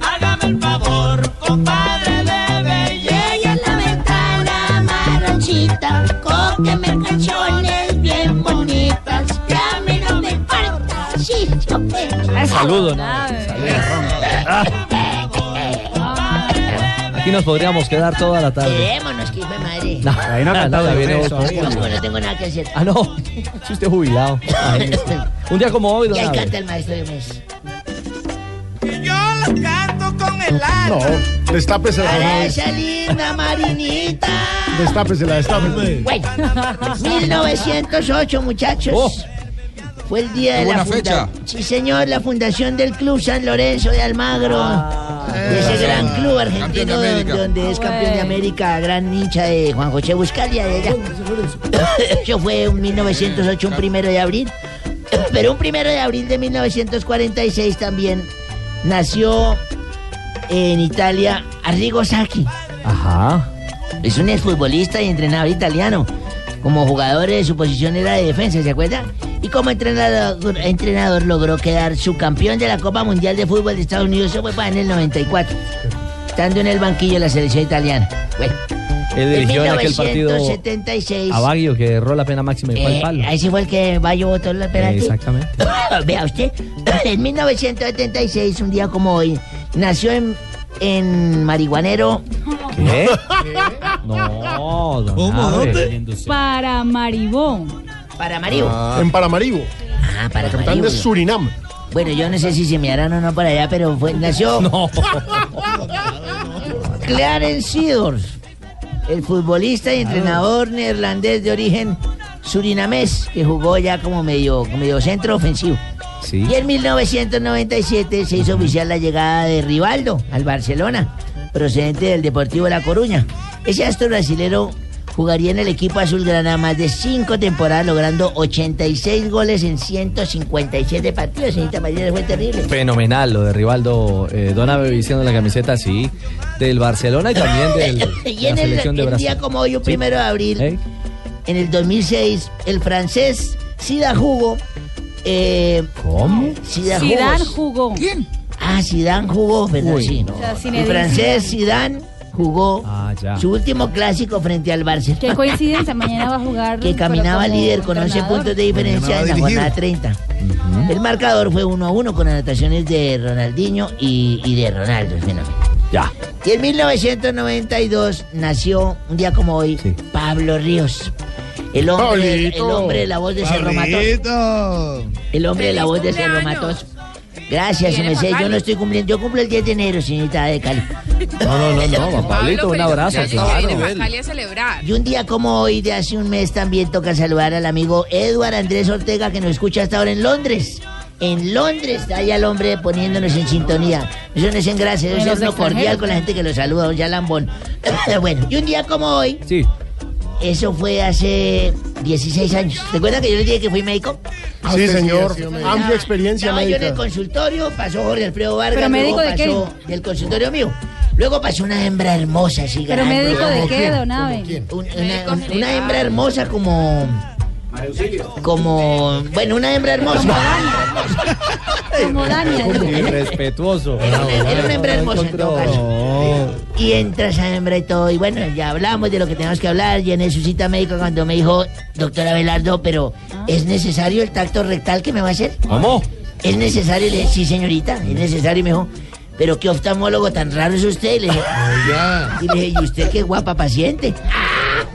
Hágame el favor, compadre Debe. Llega a la ventana, maranchita, cógeme el cachorro. Saludo, ¿no? Aquí nos podríamos quedar toda la tarde. Quedémonos, que de madre. No, ahí no. No, no tengo nada que hacer. Ah, no. Si usted es jubilado. Un día como hoy, don Y ahí canta el maestro de mes. No, destápesela. Para esa linda marinita. Destápesela, destápesela. Bueno, [LAUGHS] 1908, muchachos. Fue el día de la fecha. Sí, señor, la fundación del Club San Lorenzo de Almagro. de ese gran club de argentino donde, donde es campeón de América, gran hincha de Juan José Buscalia de allá. [LAUGHS] Eso fue en 1908, un primero de abril. [COUGHS] Pero un primero de abril de 1946 también nació en Italia Arrigo Sacchi. Ajá. Es un exfutbolista y entrenador italiano. Como jugador, eh, su posición era de defensa, ¿se acuerda? Y como entrenador, entrenador logró quedar subcampeón de la Copa Mundial de Fútbol de Estados Unidos. Eso fue para en el 94. Estando en el banquillo de la selección italiana. Bueno, Él dirigió en en aquel partido 1976. a Baggio que erró la pena máxima y fue al eh, palo. ahí sí fue el que Bayo botó la penalti. Exactamente. [LAUGHS] Vea usted, [CLEARS THROAT] en 1976, un día como hoy, nació en, en Marihuanero. ¿Qué? No, don ¿Cómo? ¿Dónde? Para Maribó. Para Maribo. En Paramaribo. Ah, para Capital Maribo. de Surinam. Bueno, yo no sé si se me harán o no por allá, pero fue, nació. [LAUGHS] No. [LAUGHS] Clarence Seedorf, el futbolista y entrenador neerlandés de origen surinamés, que jugó ya como medio, como medio centro ofensivo. Sí. Y en 1997 se hizo oficial la llegada de Rivaldo al Barcelona, procedente del Deportivo La Coruña. Ese astro brasilero jugaría en el equipo azulgrana más de cinco temporadas, logrando 86 goles en 157 partidos. Señorita María, fue terrible. Fenomenal lo de Rivaldo eh, Don Abe vistiendo la camiseta así del Barcelona y también del, [LAUGHS] de la en el, selección de el Brasil. día como hoy, un Sí. primero de abril, ¿Eh? en el 2006, el francés Sida Hugo. Eh, ¿Cómo? Sida jugó. Ah, Zidane jugó, ¿verdad? Uy, sí. no. O sea, El francés Zidane. Jugó Ah, ya. su último clásico frente al Qué Barcelona. coincidencia, mañana va a jugar. [LAUGHS] Que caminaba líder con 11 entrenador. puntos de diferencia en la jornada 30. El marcador fue 1 a 1 con anotaciones de Ronaldinho y, y de Ronaldo. Ya. Y en 1992 nació, un día como hoy, Pablo Ríos. El hombre, el, hombre de la voz de Cerro Matos. El hombre de la voz de Cerro Matos. Gracias, su merced. Yo no estoy cumpliendo. Yo cumplo el 10 de enero, señorita de Cali. No, no, no, no, Juan Pablito, un abrazo. claro. a celebrar. Y un día como hoy, de hace un mes, también toca saludar al amigo Edward Andrés Ortega, que nos escucha hasta ahora en Londres. En Londres está allá el hombre poniéndonos en sintonía. Eso no es en gracia, eso es uno cordial con la gente que lo saluda, un ya lambón. [COUGHS] bueno, y un día como hoy, Sí. Eso fue hace 16 años. ¿Recuerdan que yo les dije que fui médico? Ah, Sí, señor. Amplia experiencia Estaba yo en el médica. consultorio, pasó Jorge Alfredo Vargas, ¿Pero luego médico de qué? pasó del consultorio mío. Luego pasó una hembra hermosa, así ¿Pero grande, médico de qué, don Abe? un- una, un- una hembra hermosa como. Como. Bueno, una hembra hermosa. Como Daniel. Irrespetuoso. Era una- era una hembra hermosa en todo caso. Y entra esa hembra y todo. Y bueno, ya hablamos de lo que tenemos que hablar. Y en su cita médica cuando me dijo, doctora Belardo, pero ¿es necesario el tacto rectal que me va a hacer? ¿Cómo? ¿Es necesario? Y le dije, sí, señorita, es necesario. Y me dijo, pero qué oftalmólogo tan raro es usted. Y le dije, y le dije, ¿y usted qué guapa paciente? [LAUGHS]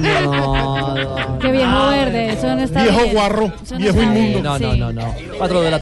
No, no. Qué viejo verde, eso no está Viejo bien. guarro, Eso no viejo está bien, inmundo. No, no, no, no. Cuatro de la